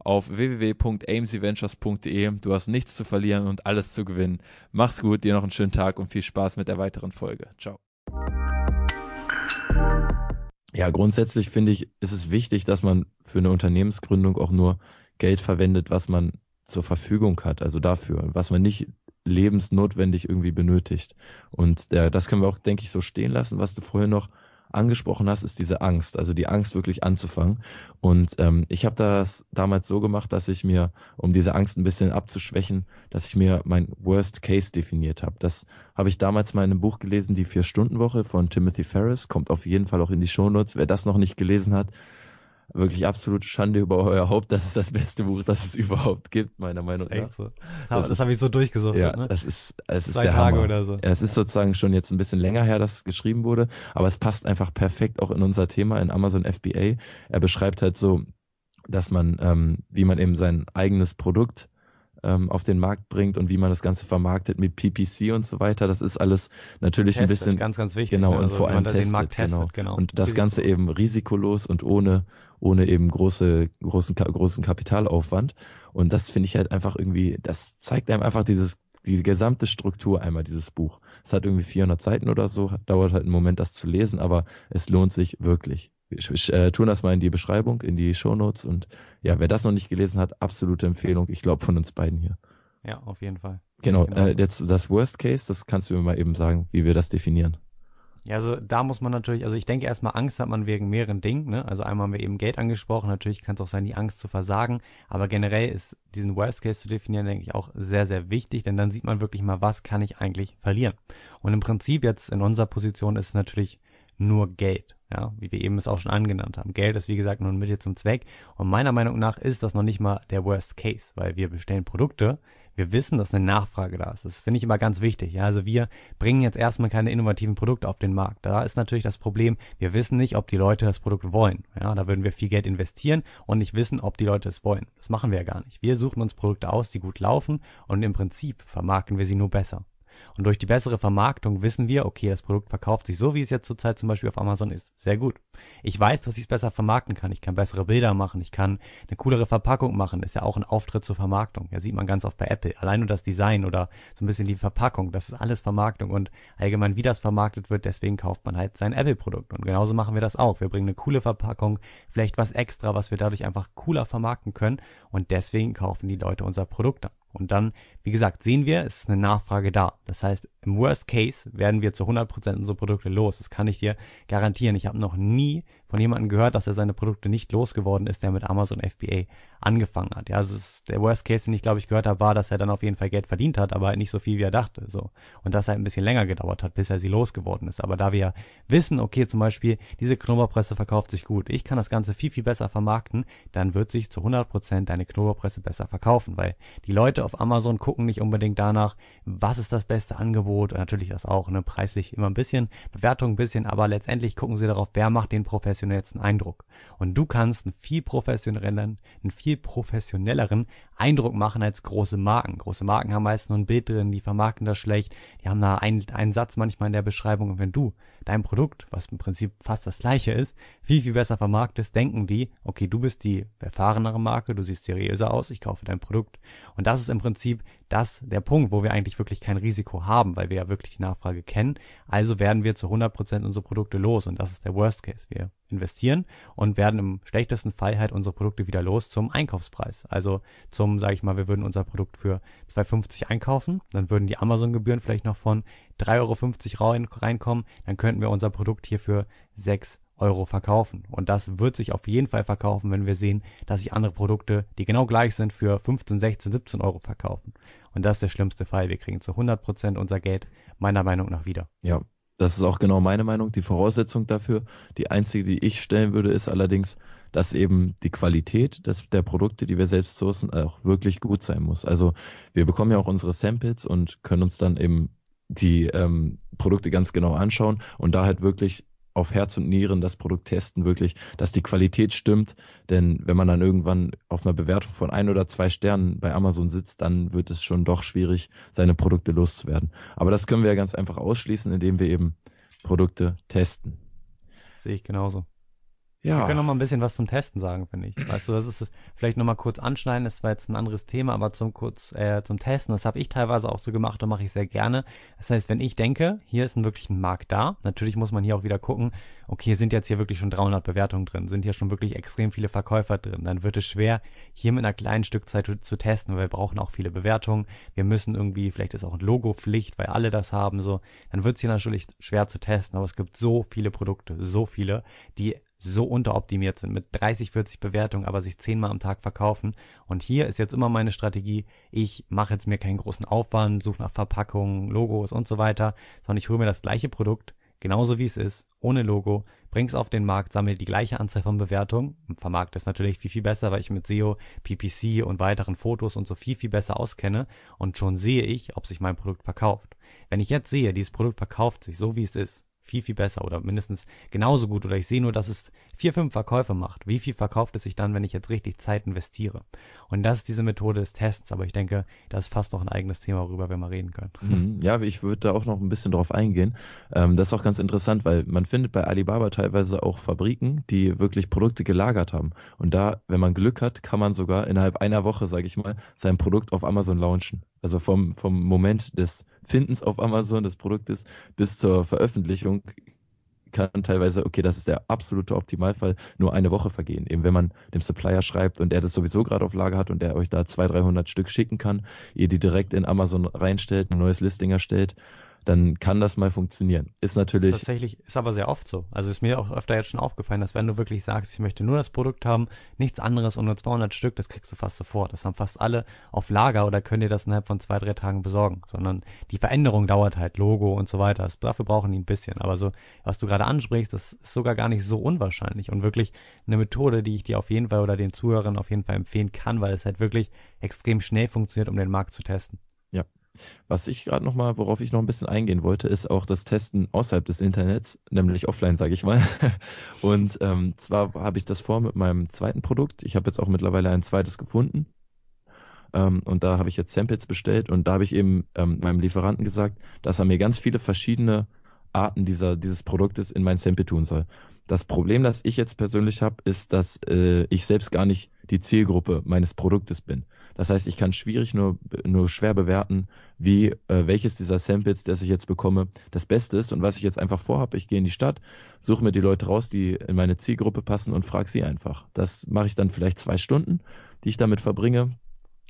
auf www.amcventures.de. Du hast nichts zu verlieren und alles zu gewinnen. Mach's gut, dir noch einen schönen Tag und viel Spaß mit der weiteren Folge. Ciao. Ja, grundsätzlich finde ich, ist es wichtig, dass man für eine Unternehmensgründung auch nur Geld verwendet, was man zur Verfügung hat, also dafür, was man nicht lebensnotwendig irgendwie benötigt. Und äh, das können wir auch, denke ich, so stehen lassen, was du vorher noch angesprochen hast, ist diese Angst, also die Angst wirklich anzufangen. Und ähm, ich habe das damals so gemacht, dass ich mir, um diese Angst ein bisschen abzuschwächen, dass ich mir mein Worst Case definiert habe. Das habe ich damals mal in einem Buch gelesen, die Vier-Stunden-Woche von Timothy Ferris, kommt auf jeden Fall auch in die Shownotes, wer das noch nicht gelesen hat. Wirklich absolute Schande über euer Haupt. Das ist das beste Buch, das es überhaupt gibt, meiner Meinung Das nach. echt so. Das, habe das hab ich so durchgesuchtet, Ja, ne? das ist, es ist Zwei der Tage Hammer. oder so. Ja, es ist sozusagen schon jetzt ein bisschen länger her, dass es geschrieben wurde, aber es passt einfach perfekt auch in unser Thema in Amazon FBA. Er beschreibt halt so, dass man, ähm, wie man eben sein eigenes Produkt ähm, auf den Markt bringt und wie man das Ganze vermarktet mit PPC und so weiter. Das ist alles natürlich ein Testet, bisschen ganz, ganz wichtig. Genau, ne? und Also, vor wenn allem testet, testet, genau. genau. Und das Ganze eben risikolos und ohne, ohne eben große, großen, großen Kapitalaufwand. Und das finde ich halt einfach irgendwie, das zeigt einem einfach dieses, die gesamte Struktur einmal, dieses Buch. Es hat irgendwie 400 Seiten oder so, dauert halt einen Moment, das zu lesen, aber es lohnt sich wirklich. Wir sch- äh, tun das mal in die Beschreibung, in die Shownotes und ja, wer das noch nicht gelesen hat, absolute Empfehlung. Ich glaube von uns beiden hier. Ja, auf jeden Fall. Genau, Genau äh, jetzt das Worst Case, das kannst du mir mal eben sagen, wie wir das definieren. Ja, also da muss man natürlich, also ich denke erstmal, Angst hat man wegen mehreren Dingen. Ne? Also einmal haben wir eben Geld angesprochen, natürlich kann es auch sein, die Angst zu versagen, aber generell ist diesen Worst Case zu definieren, denke ich, auch sehr, sehr wichtig, denn dann sieht man wirklich mal, was kann ich eigentlich verlieren. Und im Prinzip jetzt in unserer Position ist es natürlich nur Geld, ja, wie wir eben es auch schon angenannt haben. Geld ist wie gesagt nur ein Mittel zum Zweck und meiner Meinung nach ist das noch nicht mal der Worst Case, weil wir bestellen Produkte, wir wissen, dass eine Nachfrage da ist. Das finde ich immer ganz wichtig. Ja, also wir bringen jetzt erstmal keine innovativen Produkte auf den Markt. Da ist natürlich das Problem, wir wissen nicht, ob die Leute das Produkt wollen. Ja, da würden wir viel Geld investieren und nicht wissen, ob die Leute es wollen. Das machen wir ja gar nicht. Wir suchen uns Produkte aus, die gut laufen und im Prinzip vermarkten wir sie nur besser. Und durch die bessere Vermarktung wissen wir, okay, das Produkt verkauft sich so, wie es jetzt zurzeit zum Beispiel auf Amazon ist. Sehr gut. Ich weiß, dass ich es besser vermarkten kann. Ich kann bessere Bilder machen. Ich kann eine coolere Verpackung machen. Ist ja auch ein Auftritt zur Vermarktung. Ja, sieht man ganz oft bei Apple. Allein nur das Design oder so ein bisschen die Verpackung. Das ist alles Vermarktung und allgemein, wie das vermarktet wird, deswegen kauft man halt sein Apple-Produkt. Und genauso machen wir das auch. Wir bringen eine coole Verpackung, vielleicht was extra, was wir dadurch einfach cooler vermarkten können. Und deswegen kaufen die Leute unser Produkt an. Und dann, wie gesagt, sehen wir, es ist eine Nachfrage da. Das heißt, im Worst Case werden wir zu 100% unsere Produkte los. Das kann ich dir garantieren. Ich habe noch nie von jemandem gehört, dass er seine Produkte nicht losgeworden ist, der mit Amazon FBA angefangen hat. Ja, also der Worst Case, den ich glaube ich gehört habe, war, dass er dann auf jeden Fall Geld verdient hat, aber halt nicht so viel, wie er dachte. So. Und dass er ein bisschen länger gedauert hat, bis er sie losgeworden ist. Aber da wir wissen, okay, zum Beispiel, diese Knoblauchpresse verkauft sich gut, ich kann das Ganze viel, viel besser vermarkten, dann wird sich zu 100% deine Knoblauchpresse besser verkaufen, weil die Leute auf Amazon gucken nicht unbedingt danach, was ist das beste Angebot, und natürlich das auch, ne, preislich immer ein bisschen, Bewertung ein bisschen, aber letztendlich gucken sie darauf, wer macht den professionellsten Eindruck. Und du kannst einen viel professionelleren, einen viel professionelleren Eindruck machen als große Marken. Große Marken haben meist nur ein Bild drin, die vermarkten das schlecht, die haben da einen, einen Satz manchmal in der Beschreibung und wenn du dein Produkt, was im Prinzip fast das gleiche ist, viel, viel besser vermarktest, denken die, okay, du bist die erfahrenere Marke, du siehst seriöser aus, ich kaufe dein Produkt. Und das ist im Prinzip das, der Punkt, wo wir eigentlich wirklich kein Risiko haben, weil wir ja wirklich die Nachfrage kennen. Also werden wir zu 100% unsere Produkte los und das ist der Worst Case. Wir investieren und werden im schlechtesten Fall halt unsere Produkte wieder los zum Einkaufspreis. Also zum, sage ich mal, wir würden unser Produkt für 2,50 einkaufen, dann würden die Amazon-Gebühren vielleicht noch von 3,50 Euro rein, reinkommen, dann könnten wir unser Produkt hier für 6 Euro verkaufen. Und das wird sich auf jeden Fall verkaufen, wenn wir sehen, dass sich andere Produkte, die genau gleich sind, für 15, 16, 17 Euro verkaufen. Und das ist der schlimmste Fall. Wir kriegen zu 100 Prozent unser Geld meiner Meinung nach wieder. Ja, das ist auch genau meine Meinung. Die Voraussetzung dafür, die einzige, die ich stellen würde, ist allerdings, dass eben die Qualität des, der Produkte, die wir selbst sourcen, auch wirklich gut sein muss. Also wir bekommen ja auch unsere Samples und können uns dann eben die ähm, Produkte ganz genau anschauen und da halt wirklich auf Herz und Nieren das Produkt testen, wirklich, dass die Qualität stimmt. Denn wenn man dann irgendwann auf einer Bewertung von ein oder zwei Sternen bei Amazon sitzt, dann wird es schon doch schwierig, seine Produkte loszuwerden. Aber das können wir ja ganz einfach ausschließen, indem wir eben Produkte testen. Sehe ich genauso. Ja. Wir können noch mal ein bisschen was zum Testen sagen, finde ich. Weißt du, das ist vielleicht noch mal kurz anschneiden. Das war jetzt ein anderes Thema, aber zum kurz äh, zum Testen. Das habe ich teilweise auch so gemacht und mache ich sehr gerne. Das heißt, wenn ich denke, hier ist ein wirklich ein Markt da. Natürlich muss man hier auch wieder gucken. Okay, sind jetzt hier wirklich schon 300 Bewertungen drin? Sind hier schon wirklich extrem viele Verkäufer drin? Dann wird es schwer, hier mit einer kleinen Stückzeit zu, zu testen, weil wir brauchen auch viele Bewertungen. Wir müssen irgendwie, vielleicht ist auch ein Logo Pflicht, weil alle das haben. So, dann wird es hier natürlich schwer zu testen. Aber es gibt so viele Produkte, so viele, die so unteroptimiert sind mit 30, 40 Bewertungen, aber sich zehnmal am Tag verkaufen. Und hier ist jetzt immer meine Strategie, ich mache jetzt mir keinen großen Aufwand, suche nach Verpackungen, Logos und so weiter, sondern ich hole mir das gleiche Produkt, genauso wie es ist, ohne Logo, bring's auf den Markt, sammle die gleiche Anzahl von Bewertungen, vermarkt es natürlich viel, viel besser, weil ich mit SEO, PPC und weiteren Fotos und so viel, viel besser auskenne und schon sehe ich, ob sich mein Produkt verkauft. Wenn ich jetzt sehe, dieses Produkt verkauft sich so, wie es ist, viel, viel besser oder mindestens genauso gut. Oder ich sehe nur, dass es vier, fünf Verkäufe macht. Wie viel verkauft es sich dann, wenn ich jetzt richtig Zeit investiere? Und das ist diese Methode des Tests, aber ich denke, das ist fast noch ein eigenes Thema, worüber wir mal reden können. Mhm. Ja, ich würde da auch noch ein bisschen drauf eingehen. Ähm, das ist auch ganz interessant, weil man findet bei Alibaba teilweise auch Fabriken, die wirklich Produkte gelagert haben. Und da, wenn man Glück hat, kann man sogar innerhalb einer Woche, sage ich mal, sein Produkt auf Amazon launchen. Also vom, vom Moment des Findens auf Amazon des Produktes bis zur Veröffentlichung kann teilweise, okay, das ist der absolute Optimalfall, nur eine Woche vergehen. Eben wenn man dem Supplier schreibt und er das sowieso gerade auf Lager hat und der euch da 200, 300 Stück schicken kann, ihr die direkt in Amazon reinstellt, ein neues Listing erstellt dann kann das mal funktionieren. Ist natürlich. Ist tatsächlich, ist aber sehr oft so. Also ist mir auch öfter jetzt schon aufgefallen, dass wenn du wirklich sagst, ich möchte nur das Produkt haben, nichts anderes und nur 200 Stück, das kriegst du fast sofort. Das haben fast alle auf Lager oder können dir das innerhalb von zwei, drei Tagen besorgen. Sondern die Veränderung dauert halt, Logo und so weiter. Das, dafür brauchen die ein bisschen. Aber so, was du gerade ansprichst, das ist sogar gar nicht so unwahrscheinlich und wirklich eine Methode, die ich dir auf jeden Fall oder den Zuhörern auf jeden Fall empfehlen kann, weil es halt wirklich extrem schnell funktioniert, um den Markt zu testen. Was ich gerade noch mal, worauf ich noch ein bisschen eingehen wollte, ist auch das Testen außerhalb des Internets, nämlich offline, sage ich mal. Und ähm, zwar habe ich das vor mit meinem zweiten Produkt. Ich habe jetzt auch mittlerweile ein zweites gefunden. Ähm, und da habe ich jetzt Samples bestellt und da habe ich eben ähm, meinem Lieferanten gesagt, dass er mir ganz viele verschiedene Arten dieser, dieses Produktes in mein Sample tun soll. Das Problem, das ich jetzt persönlich habe, ist, dass äh, ich selbst gar nicht die Zielgruppe meines Produktes bin. Das heißt, ich kann schwierig nur, nur schwer bewerten, wie äh, welches dieser Samples, das ich jetzt bekomme, das Beste ist. Und was ich jetzt einfach vorhabe, ich gehe in die Stadt, suche mir die Leute raus, die in meine Zielgruppe passen und frage sie einfach. Das mache ich dann vielleicht zwei Stunden, die ich damit verbringe.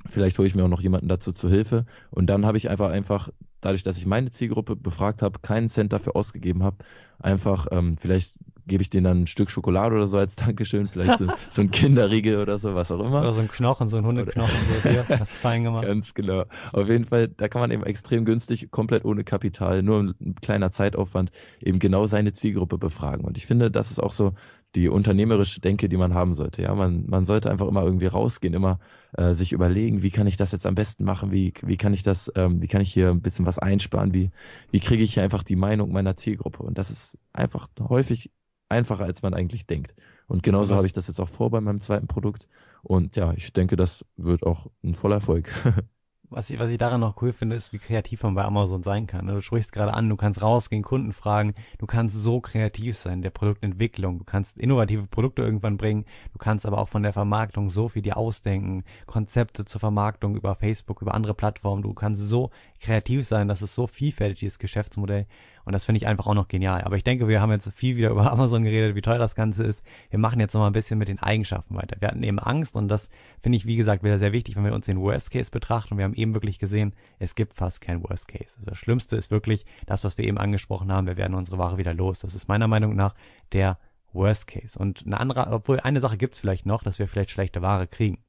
Vielleicht hole ich mir auch noch jemanden dazu zur Hilfe. Und dann habe ich einfach einfach, dadurch, dass ich meine Zielgruppe befragt habe, keinen Cent dafür ausgegeben habe, einfach ähm, vielleicht gebe ich denen dann ein Stück Schokolade oder so als Dankeschön, vielleicht so, so ein Kinderriegel oder so, was auch immer. Oder so ein Knochen, so ein Hundeknochen, so hier, das fein gemacht. Ganz genau. Auf jeden Fall, da kann man eben extrem günstig, komplett ohne Kapital, nur ein kleiner Zeitaufwand, eben genau seine Zielgruppe befragen. Und ich finde, das ist auch so die unternehmerische Denke, die man haben sollte. Ja, man, man sollte einfach immer irgendwie rausgehen, immer äh, sich überlegen, wie kann ich das jetzt am besten machen, wie, wie kann ich das, ähm, wie kann ich hier ein bisschen was einsparen, wie, wie kriege ich hier einfach die Meinung meiner Zielgruppe. Und das ist einfach häufig einfacher, als man eigentlich denkt. Und genauso habe ich das jetzt auch vor bei meinem zweiten Produkt. Und ja, ich denke, das wird auch ein voller Erfolg. was ich, was ich daran noch cool finde, ist, wie kreativ man bei Amazon sein kann. Du sprichst gerade an, du kannst rausgehen, Kunden fragen, du kannst so kreativ sein, der Produktentwicklung, du kannst innovative Produkte irgendwann bringen, du kannst aber auch von der Vermarktung so viel dir ausdenken, Konzepte zur Vermarktung über Facebook, über andere Plattformen, du kannst so kreativ sein, das ist so vielfältig, dieses Geschäftsmodell. Und das finde ich einfach auch noch genial. Aber ich denke, wir haben jetzt viel wieder über Amazon geredet, wie toll das Ganze ist. Wir machen jetzt noch ein bisschen mit den Eigenschaften weiter. Wir hatten eben Angst und das finde ich, wie gesagt, wieder sehr wichtig, wenn wir uns den Worst Case betrachten. Und wir haben eben wirklich gesehen, es gibt fast kein Worst Case. Also das Schlimmste ist wirklich das, was wir eben angesprochen haben. Wir werden unsere Ware wieder los. Das ist meiner Meinung nach der Worst Case. Und eine andere, obwohl eine Sache gibt's vielleicht noch, dass wir vielleicht schlechte Ware kriegen.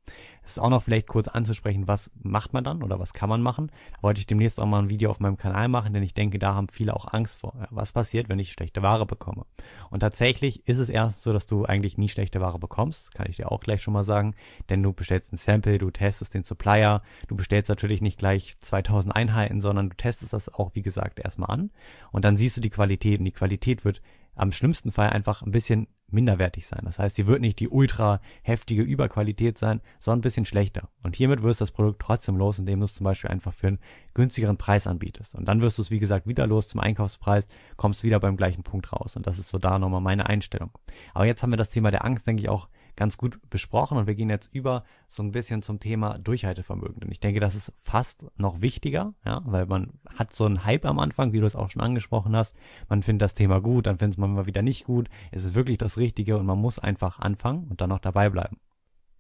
Es ist auch noch vielleicht kurz anzusprechen, was macht man dann oder was kann man machen. Da wollte ich demnächst auch mal ein Video auf meinem Kanal machen, denn ich denke, da haben viele auch Angst vor. Was passiert, wenn ich schlechte Ware bekomme? Und tatsächlich ist es erst so, dass du eigentlich nie schlechte Ware bekommst, kann ich dir auch gleich schon mal sagen, denn du bestellst ein Sample, du testest den Supplier, du bestellst natürlich nicht gleich 2000 Einheiten, sondern du testest das auch, wie gesagt, erstmal an und dann siehst du die Qualität und die Qualität wird am schlimmsten Fall einfach ein bisschen minderwertig sein. Das heißt, sie wird nicht die ultra heftige Überqualität sein, sondern ein bisschen schlechter. Und hiermit wirst du das Produkt trotzdem los, indem du es zum Beispiel einfach für einen günstigeren Preis anbietest. Und dann wirst du es, wie gesagt, wieder los zum Einkaufspreis, kommst wieder beim gleichen Punkt raus. Und das ist so da nochmal meine Einstellung. Aber jetzt haben wir das Thema der Angst, denke ich, auch ganz gut besprochen und wir gehen jetzt über so ein bisschen zum Thema Durchhaltevermögen. Denn ich denke, das ist fast noch wichtiger, ja, weil man hat so einen Hype am Anfang, wie du es auch schon angesprochen hast. Man findet das Thema gut, dann findet man mal wieder nicht gut. Es ist wirklich das Richtige und man muss einfach anfangen und dann noch dabei bleiben.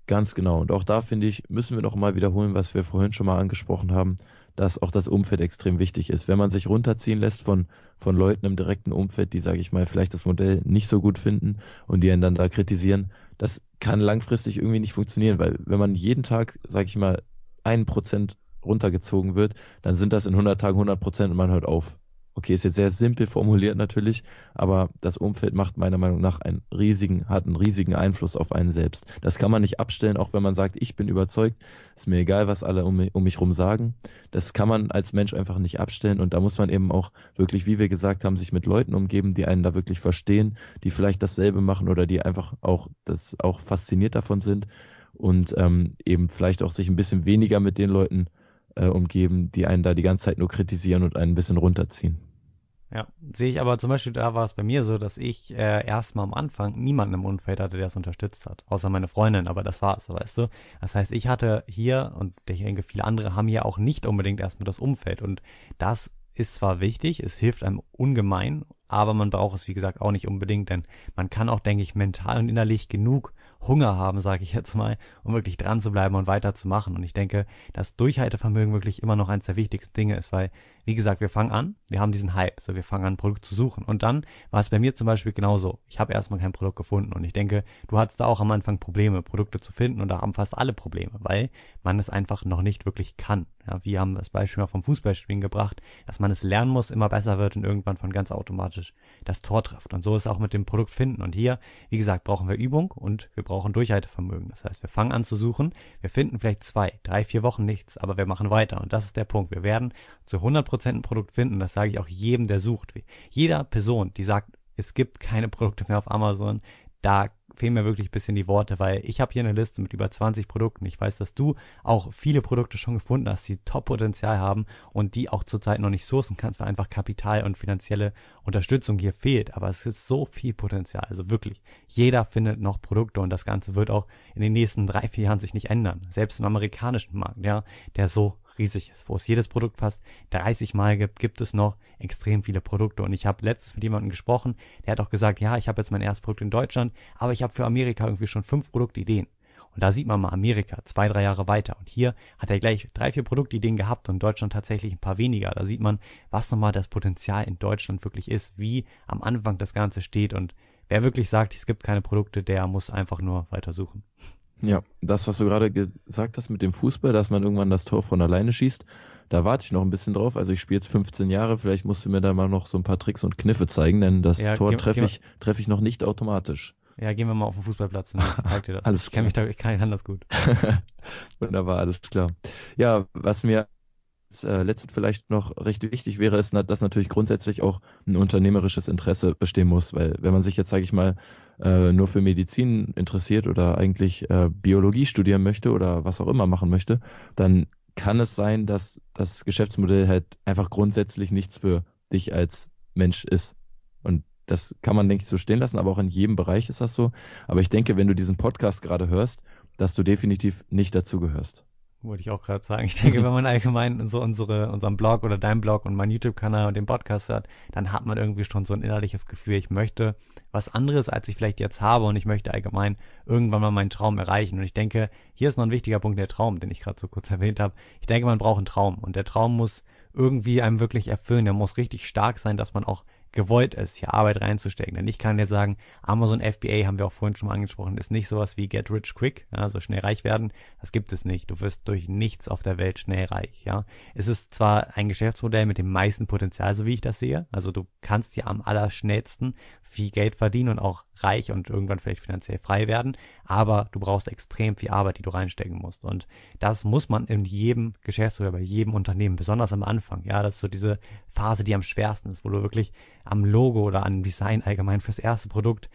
Ganz genau. Und auch da finde ich, müssen wir noch mal wiederholen, was wir vorhin schon mal angesprochen haben, dass auch das Umfeld extrem wichtig ist. Wenn man sich runterziehen lässt von, von Leuten im direkten Umfeld, die, sage ich mal, vielleicht das Modell nicht so gut finden und die einen dann da kritisieren, das kann langfristig irgendwie nicht funktionieren, weil wenn man jeden Tag, sag ich mal, ein Prozent runtergezogen wird, dann sind das in 100 Tagen 100 Prozent und man hört auf. Okay, ist jetzt sehr simpel formuliert natürlich, aber das Umfeld macht meiner Meinung nach einen riesigen, hat einen riesigen Einfluss auf einen selbst. Das kann man nicht abstellen, auch wenn man sagt, ich bin überzeugt, ist mir egal, was alle um mich, um mich rum sagen. Das kann man als Mensch einfach nicht abstellen und da muss man eben auch wirklich, wie wir gesagt haben, sich mit Leuten umgeben, die einen da wirklich verstehen, die vielleicht dasselbe machen oder die einfach auch das auch fasziniert davon sind und ähm, eben vielleicht auch sich ein bisschen weniger mit den Leuten äh, umgeben, die einen da die ganze Zeit nur kritisieren und einen ein bisschen runterziehen. Ja, sehe ich aber zum Beispiel, da war es bei mir so, dass ich äh, erstmal am Anfang niemanden im Umfeld hatte, der es unterstützt hat, außer meine Freundin, aber das war's, weißt du. Das heißt, ich hatte hier, und ich denke, viele andere haben hier auch nicht unbedingt erstmal das Umfeld und das ist zwar wichtig, es hilft einem ungemein, aber man braucht es, wie gesagt, auch nicht unbedingt, denn man kann auch, denke ich, mental und innerlich genug Hunger haben, sage ich jetzt mal, um wirklich dran zu bleiben und weiterzumachen. Und ich denke, dass Durchhaltevermögen wirklich immer noch eines der wichtigsten Dinge ist, weil, wie gesagt, wir fangen an, wir haben diesen Hype, so wir fangen an, ein Produkt zu suchen. Und dann war es bei mir zum Beispiel genauso. Ich habe erstmal kein Produkt gefunden und ich denke, du hattest da auch am Anfang Probleme, Produkte zu finden und da haben fast alle Probleme, weil man es einfach noch nicht wirklich kann. Ja, wir haben das Beispiel mal vom Fußballspielen gebracht, dass man es lernen muss, immer besser wird und irgendwann von ganz automatisch das Tor trifft. Und so ist auch mit dem Produkt finden. Und hier, wie gesagt, brauchen wir Übung und wir brauchen Durchhaltevermögen. Das heißt, wir fangen an zu suchen, wir finden vielleicht zwei, drei, vier Wochen nichts, aber wir machen weiter. Und das ist der Punkt. Wir werden zu 100% ein Produkt finden. Das sage ich auch jedem, der sucht. Jeder Person, die sagt, es gibt keine Produkte mehr auf Amazon, da fehlen mir wirklich ein bisschen die Worte, weil ich habe hier eine Liste mit über 20 Produkten. Ich weiß, dass du auch viele Produkte schon gefunden hast, die Top-Potenzial haben und die auch zurzeit noch nicht sourcen kannst, weil einfach Kapital und finanzielle Unterstützung hier fehlt. Aber es ist so viel Potenzial. Also wirklich, jeder findet noch Produkte und das Ganze wird auch in den nächsten drei, vier Jahren sich nicht ändern. Selbst im amerikanischen Markt, ja, der so riesig ist, wo es jedes Produkt fast 30 Mal gibt, gibt es noch extrem viele Produkte. Und ich habe letztens mit jemandem gesprochen, der hat auch gesagt, ja, ich habe jetzt mein erstes Produkt in Deutschland, aber ich habe für Amerika irgendwie schon fünf Produktideen. Und da sieht man mal Amerika, zwei, drei Jahre weiter. Und hier hat er gleich drei, vier Produktideen gehabt und Deutschland tatsächlich ein paar weniger. Da sieht man, was nochmal das Potenzial in Deutschland wirklich ist, wie am Anfang das Ganze steht. Und wer wirklich sagt, es gibt keine Produkte, der muss einfach nur weiter suchen. Ja, das, was du gerade gesagt hast mit dem Fußball, dass man irgendwann das Tor von alleine schießt, da warte ich noch ein bisschen drauf. Also ich spiele jetzt 15 Jahre, vielleicht musst du mir da mal noch so ein paar Tricks und Kniffe zeigen, denn das ja, Tor treffe ich, treff ich noch nicht automatisch. Ja, gehen wir mal auf den Fußballplatz und ich zeig dir das. alles klar. Ich, kann mich da, ich kann das gut. Wunderbar, alles klar. Ja, was mir äh, letztens vielleicht noch recht wichtig wäre, ist, dass natürlich grundsätzlich auch ein unternehmerisches Interesse bestehen muss, weil wenn man sich jetzt, sage ich mal, äh, nur für Medizin interessiert oder eigentlich äh, Biologie studieren möchte oder was auch immer machen möchte, dann kann es sein, dass das Geschäftsmodell halt einfach grundsätzlich nichts für dich als Mensch ist. Und das kann man, denke ich, so stehen lassen, aber auch in jedem Bereich ist das so. Aber ich denke, wenn du diesen Podcast gerade hörst, dass du definitiv nicht dazu gehörst. Wollte ich auch gerade sagen. Ich denke, wenn man allgemein so unsere, unseren Blog oder deinen Blog und meinen YouTube-Kanal und den Podcast hört, dann hat man irgendwie schon so ein innerliches Gefühl, ich möchte was anderes, als ich vielleicht jetzt habe und ich möchte allgemein irgendwann mal meinen Traum erreichen. Und ich denke, hier ist noch ein wichtiger Punkt, der Traum, den ich gerade so kurz erwähnt habe. Ich denke, man braucht einen Traum und der Traum muss irgendwie einem wirklich erfüllen. Der muss richtig stark sein, dass man auch gewollt ist, hier Arbeit reinzustecken. Denn ich kann dir sagen, Amazon FBA haben wir auch vorhin schon mal angesprochen, ist nicht sowas wie Get Rich Quick, ja, so schnell reich werden. Das gibt es nicht. Du wirst durch nichts auf der Welt schnell reich, ja. Es ist zwar ein Geschäftsmodell mit dem meisten Potenzial, so wie ich das sehe. Also du kannst hier am allerschnellsten viel Geld verdienen und auch reich und irgendwann vielleicht finanziell frei werden, aber du brauchst extrem viel Arbeit, die du reinstecken musst. Und das muss man in jedem Geschäftsmodell, bei jedem Unternehmen, besonders am Anfang. Ja, das ist so diese Phase, die am schwersten ist, wo du wirklich am Logo oder am Design allgemein fürs erste Produkt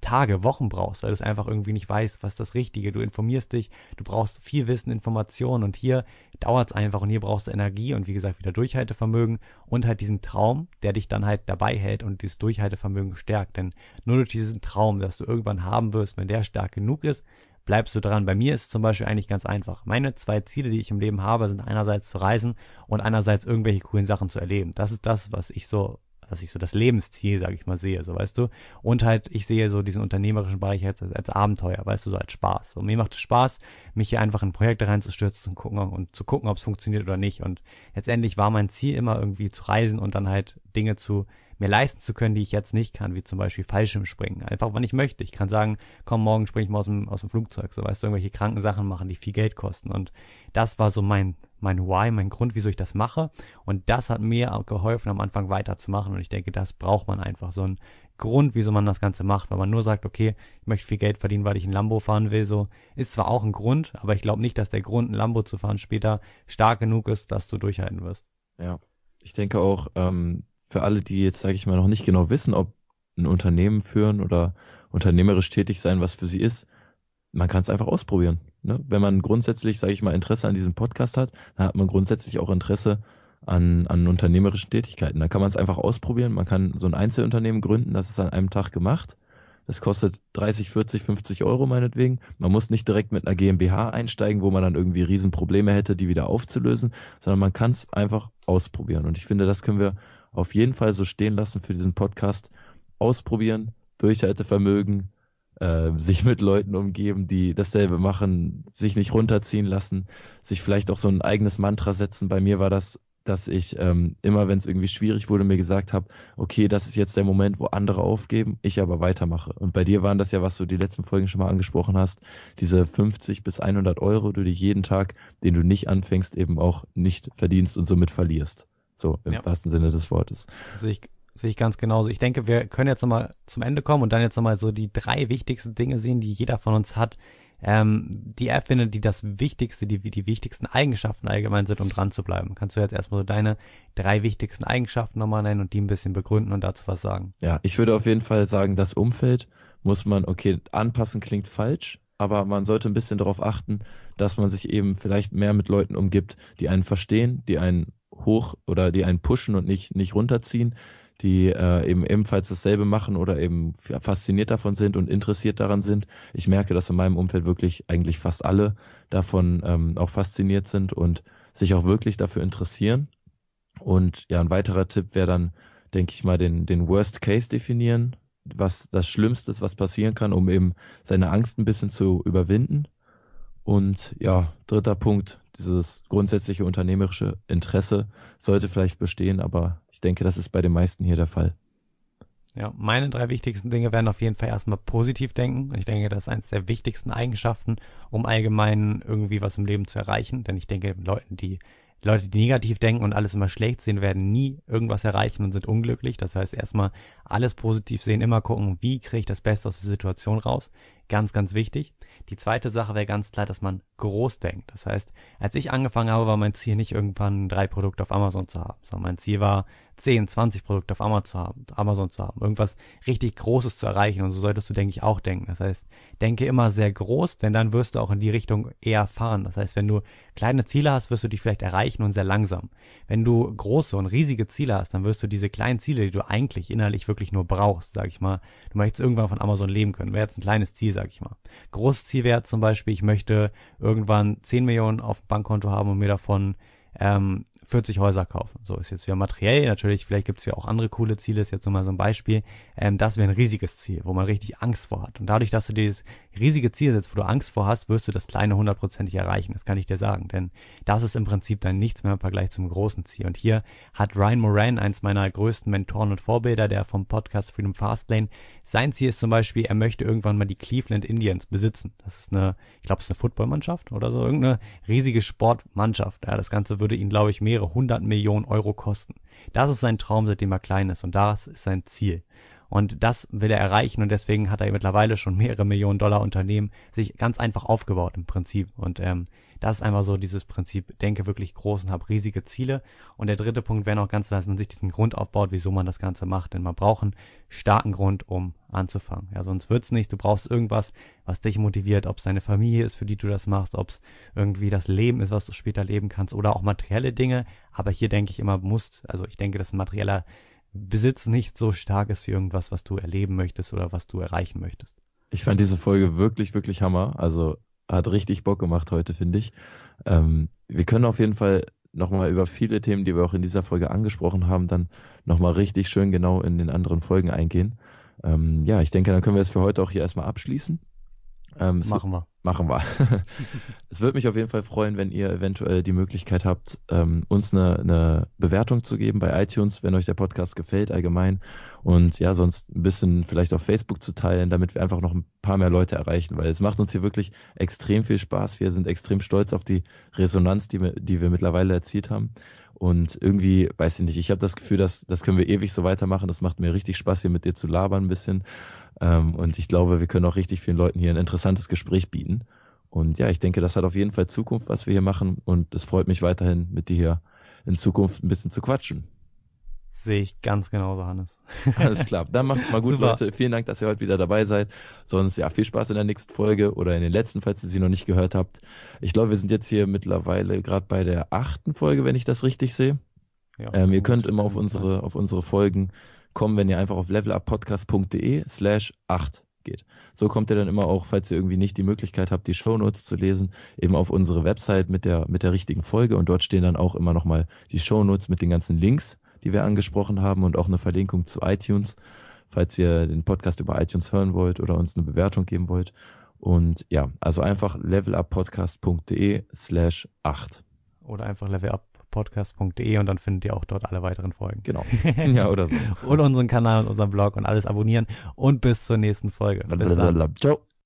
Tage, Wochen brauchst, weil du es einfach irgendwie nicht weißt, was das Richtige. Du informierst dich, du brauchst viel Wissen, Informationen und hier dauert es einfach und hier brauchst du Energie und wie gesagt wieder Durchhaltevermögen und halt diesen Traum, der dich dann halt dabei hält und dieses Durchhaltevermögen stärkt. Denn nur durch diesen Traum, dass du irgendwann haben wirst, wenn der stark genug ist, bleibst du dran. Bei mir ist es zum Beispiel eigentlich ganz einfach. Meine zwei Ziele, die ich im Leben habe, sind einerseits zu reisen und einerseits irgendwelche coolen Sachen zu erleben. Das ist das, was ich so dass ich so das Lebensziel, sage ich mal, sehe, so weißt du. Und halt, ich sehe so diesen unternehmerischen Bereich als, als Abenteuer, weißt du, so als Spaß. Und mir macht es Spaß, mich hier einfach in Projekte reinzustürzen und gucken und zu gucken, ob es funktioniert oder nicht. Und letztendlich war mein Ziel immer irgendwie zu reisen und dann halt Dinge zu mir leisten zu können, die ich jetzt nicht kann, wie zum Beispiel Fallschirmspringen. Einfach, wann ich möchte. Ich kann sagen, komm, morgen springe ich mal aus dem, aus dem Flugzeug. So, weißt du, irgendwelche kranken Sachen machen, die viel Geld kosten. Und das war so mein, mein Why, mein Grund, wieso ich das mache. Und das hat mir auch geholfen, am Anfang weiterzumachen. Und ich denke, das braucht man einfach. So ein Grund, wieso man das Ganze macht. Weil man nur sagt, okay, ich möchte viel Geld verdienen, weil ich ein Lambo fahren will, so ist zwar auch ein Grund, aber ich glaube nicht, dass der Grund, ein Lambo zu fahren später stark genug ist, dass du durchhalten wirst. Ja. Ich denke auch, ähm, für alle, die jetzt, sage ich mal, noch nicht genau wissen, ob ein Unternehmen führen oder unternehmerisch tätig sein, was für sie ist, man kann es einfach ausprobieren. Ne? Wenn man grundsätzlich, sage ich mal, Interesse an diesem Podcast hat, dann hat man grundsätzlich auch Interesse an, an unternehmerischen Tätigkeiten. Da kann man es einfach ausprobieren. Man kann so ein Einzelunternehmen gründen, das ist an einem Tag gemacht. Das kostet 30, 40, 50 Euro meinetwegen. Man muss nicht direkt mit einer GmbH einsteigen, wo man dann irgendwie Riesenprobleme hätte, die wieder aufzulösen, sondern man kann es einfach ausprobieren. Und ich finde, das können wir auf jeden Fall so stehen lassen für diesen Podcast. Ausprobieren, Durchhaltevermögen, äh, sich mit Leuten umgeben, die dasselbe machen, sich nicht runterziehen lassen, sich vielleicht auch so ein eigenes Mantra setzen. Bei mir war das, dass ich ähm, immer, wenn es irgendwie schwierig wurde, mir gesagt habe, okay, das ist jetzt der Moment, wo andere aufgeben, ich aber weitermache. Und bei dir waren das ja, was du die letzten Folgen schon mal angesprochen hast, diese 50 bis 100 Euro, die du jeden Tag, den du nicht anfängst, eben auch nicht verdienst und somit verlierst. So im ja. wahrsten Sinne des Wortes. Sehe ich, sehe ich ganz genauso. Ich denke, wir können jetzt nochmal zum Ende kommen und dann jetzt nochmal so die drei wichtigsten Dinge sehen, die jeder von uns hat, ähm, die er findet, die das Wichtigste, die, die wichtigsten Eigenschaften allgemein sind, um dran zu bleiben. Kannst du jetzt erstmal so deine drei wichtigsten Eigenschaften nochmal nennen und die ein bisschen begründen und dazu was sagen? Ja, ich würde auf jeden Fall sagen, das Umfeld muss man, okay, anpassen klingt falsch, aber man sollte ein bisschen darauf achten, dass man sich eben vielleicht mehr mit Leuten umgibt, die einen verstehen, die einen hoch oder die einen pushen und nicht, nicht runterziehen, die äh, eben ebenfalls dasselbe machen oder eben fasziniert davon sind und interessiert daran sind. Ich merke, dass in meinem Umfeld wirklich eigentlich fast alle davon ähm, auch fasziniert sind und sich auch wirklich dafür interessieren. Und ja, ein weiterer Tipp wäre dann, denke ich mal, den, den Worst Case definieren, was das Schlimmste ist, was passieren kann, um eben seine Angst ein bisschen zu überwinden. Und ja, dritter Punkt, dieses grundsätzliche unternehmerische Interesse sollte vielleicht bestehen, aber ich denke, das ist bei den meisten hier der Fall. Ja, meine drei wichtigsten Dinge werden auf jeden Fall erstmal positiv denken. Ich denke, das ist eines der wichtigsten Eigenschaften, um allgemein irgendwie was im Leben zu erreichen. Denn ich denke, Leuten, die Leute, die negativ denken und alles immer schlecht sehen, werden nie irgendwas erreichen und sind unglücklich. Das heißt, erstmal alles positiv sehen, immer gucken, wie kriege ich das Beste aus der Situation raus. Ganz, ganz wichtig. Die zweite Sache wäre ganz klar, dass man groß denkt. Das heißt, als ich angefangen habe, war mein Ziel nicht irgendwann drei Produkte auf Amazon zu haben, sondern mein Ziel war, 10, 20 Produkte auf Amazon zu haben, irgendwas richtig Großes zu erreichen. Und so solltest du, denke ich, auch denken. Das heißt, denke immer sehr groß, denn dann wirst du auch in die Richtung eher fahren. Das heißt, wenn du kleine Ziele hast, wirst du dich vielleicht erreichen und sehr langsam. Wenn du große und riesige Ziele hast, dann wirst du diese kleinen Ziele, die du eigentlich innerlich wirklich nur brauchst, sag ich mal, du möchtest irgendwann von Amazon leben können. Wäre jetzt ein kleines Ziel, sag ich mal. Großes Ziel wäre zum Beispiel, ich möchte irgendwann 10 Millionen auf Bankkonto haben und mir davon ähm, 40 Häuser kaufen. So ist jetzt wieder materiell. Natürlich, vielleicht gibt es ja auch andere coole Ziele, ist jetzt nur mal so ein Beispiel. Ähm, das wäre ein riesiges Ziel, wo man richtig Angst vor hat. Und dadurch, dass du dieses riesige Ziel setzt, wo du Angst vor hast, wirst du das kleine hundertprozentig erreichen. Das kann ich dir sagen. Denn das ist im Prinzip dann nichts mehr im Vergleich zum großen Ziel. Und hier hat Ryan Moran, eins meiner größten Mentoren und Vorbilder, der vom Podcast Freedom Fastlane, sein Ziel ist zum Beispiel, er möchte irgendwann mal die Cleveland Indians besitzen. Das ist eine, ich glaube, es ist eine Footballmannschaft oder so, irgendeine riesige Sportmannschaft. Ja, das Ganze würde ihn, glaube ich, mehrere hundert Millionen Euro kosten. Das ist sein Traum, seitdem er klein ist und das ist sein Ziel. Und das will er erreichen und deswegen hat er mittlerweile schon mehrere Millionen Dollar Unternehmen sich ganz einfach aufgebaut im Prinzip. Und ähm, das ist einfach so dieses Prinzip, denke wirklich groß und habe riesige Ziele. Und der dritte Punkt wäre noch ganz, dass man sich diesen Grund aufbaut, wieso man das Ganze macht. Denn man braucht einen starken Grund, um anzufangen. Ja, sonst wird's nicht. Du brauchst irgendwas, was dich motiviert, ob es deine Familie ist, für die du das machst, ob es irgendwie das Leben ist, was du später leben kannst oder auch materielle Dinge. Aber hier denke ich immer, musst, also ich denke, dass ein materieller Besitz nicht so stark ist wie irgendwas, was du erleben möchtest oder was du erreichen möchtest. Ich fand diese Folge wirklich, wirklich Hammer. Also hat richtig Bock gemacht heute, finde ich. Ähm, wir können auf jeden Fall nochmal über viele Themen, die wir auch in dieser Folge angesprochen haben, dann nochmal richtig schön genau in den anderen Folgen eingehen. Ähm, ja, ich denke, dann können wir es für heute auch hier erstmal abschließen. Ähm, Machen wir. Machen wir. es würde mich auf jeden Fall freuen, wenn ihr eventuell die Möglichkeit habt, ähm, uns eine, eine Bewertung zu geben bei iTunes, wenn euch der Podcast gefällt allgemein. Und ja, sonst ein bisschen vielleicht auf Facebook zu teilen, damit wir einfach noch ein paar mehr Leute erreichen, weil es macht uns hier wirklich extrem viel Spaß. Wir sind extrem stolz auf die Resonanz, die wir, die wir mittlerweile erzielt haben. Und irgendwie, weiß ich nicht, ich habe das Gefühl, dass das können wir ewig so weitermachen. Das macht mir richtig Spaß, hier mit dir zu labern ein bisschen. Ähm, und ich glaube, wir können auch richtig vielen Leuten hier ein interessantes Gespräch bieten. Und ja, ich denke, das hat auf jeden Fall Zukunft, was wir hier machen. Und es freut mich weiterhin, mit dir hier in Zukunft ein bisschen zu quatschen. Sehe ich ganz genauso, Hannes. Alles klar. Dann macht's mal gut, Super. Leute. Vielen Dank, dass ihr heute wieder dabei seid. Sonst ja, viel Spaß in der nächsten Folge oder in den letzten, falls ihr sie noch nicht gehört habt. Ich glaube, wir sind jetzt hier mittlerweile gerade bei der achten Folge, wenn ich das richtig sehe. Ja, Ähm, ihr könnt immer auf unsere, auf unsere Folgen kommen, wenn ihr einfach auf leveluppodcast.de slash 8 geht. So kommt ihr dann immer auch, falls ihr irgendwie nicht die Möglichkeit habt, die Shownotes zu lesen, eben auf unsere Website mit der, mit der richtigen Folge und dort stehen dann auch immer nochmal die Shownotes mit den ganzen Links, die wir angesprochen haben und auch eine Verlinkung zu iTunes, falls ihr den Podcast über iTunes hören wollt oder uns eine Bewertung geben wollt. Und ja, also einfach leveluppodcast.de slash 8. Oder einfach leveluppodcast.de und dann findet ihr auch dort alle weiteren Folgen. Genau. ja, oder so. Und unseren Kanal und unseren Blog und alles abonnieren. Und bis zur nächsten Folge. Bis dann. Ciao.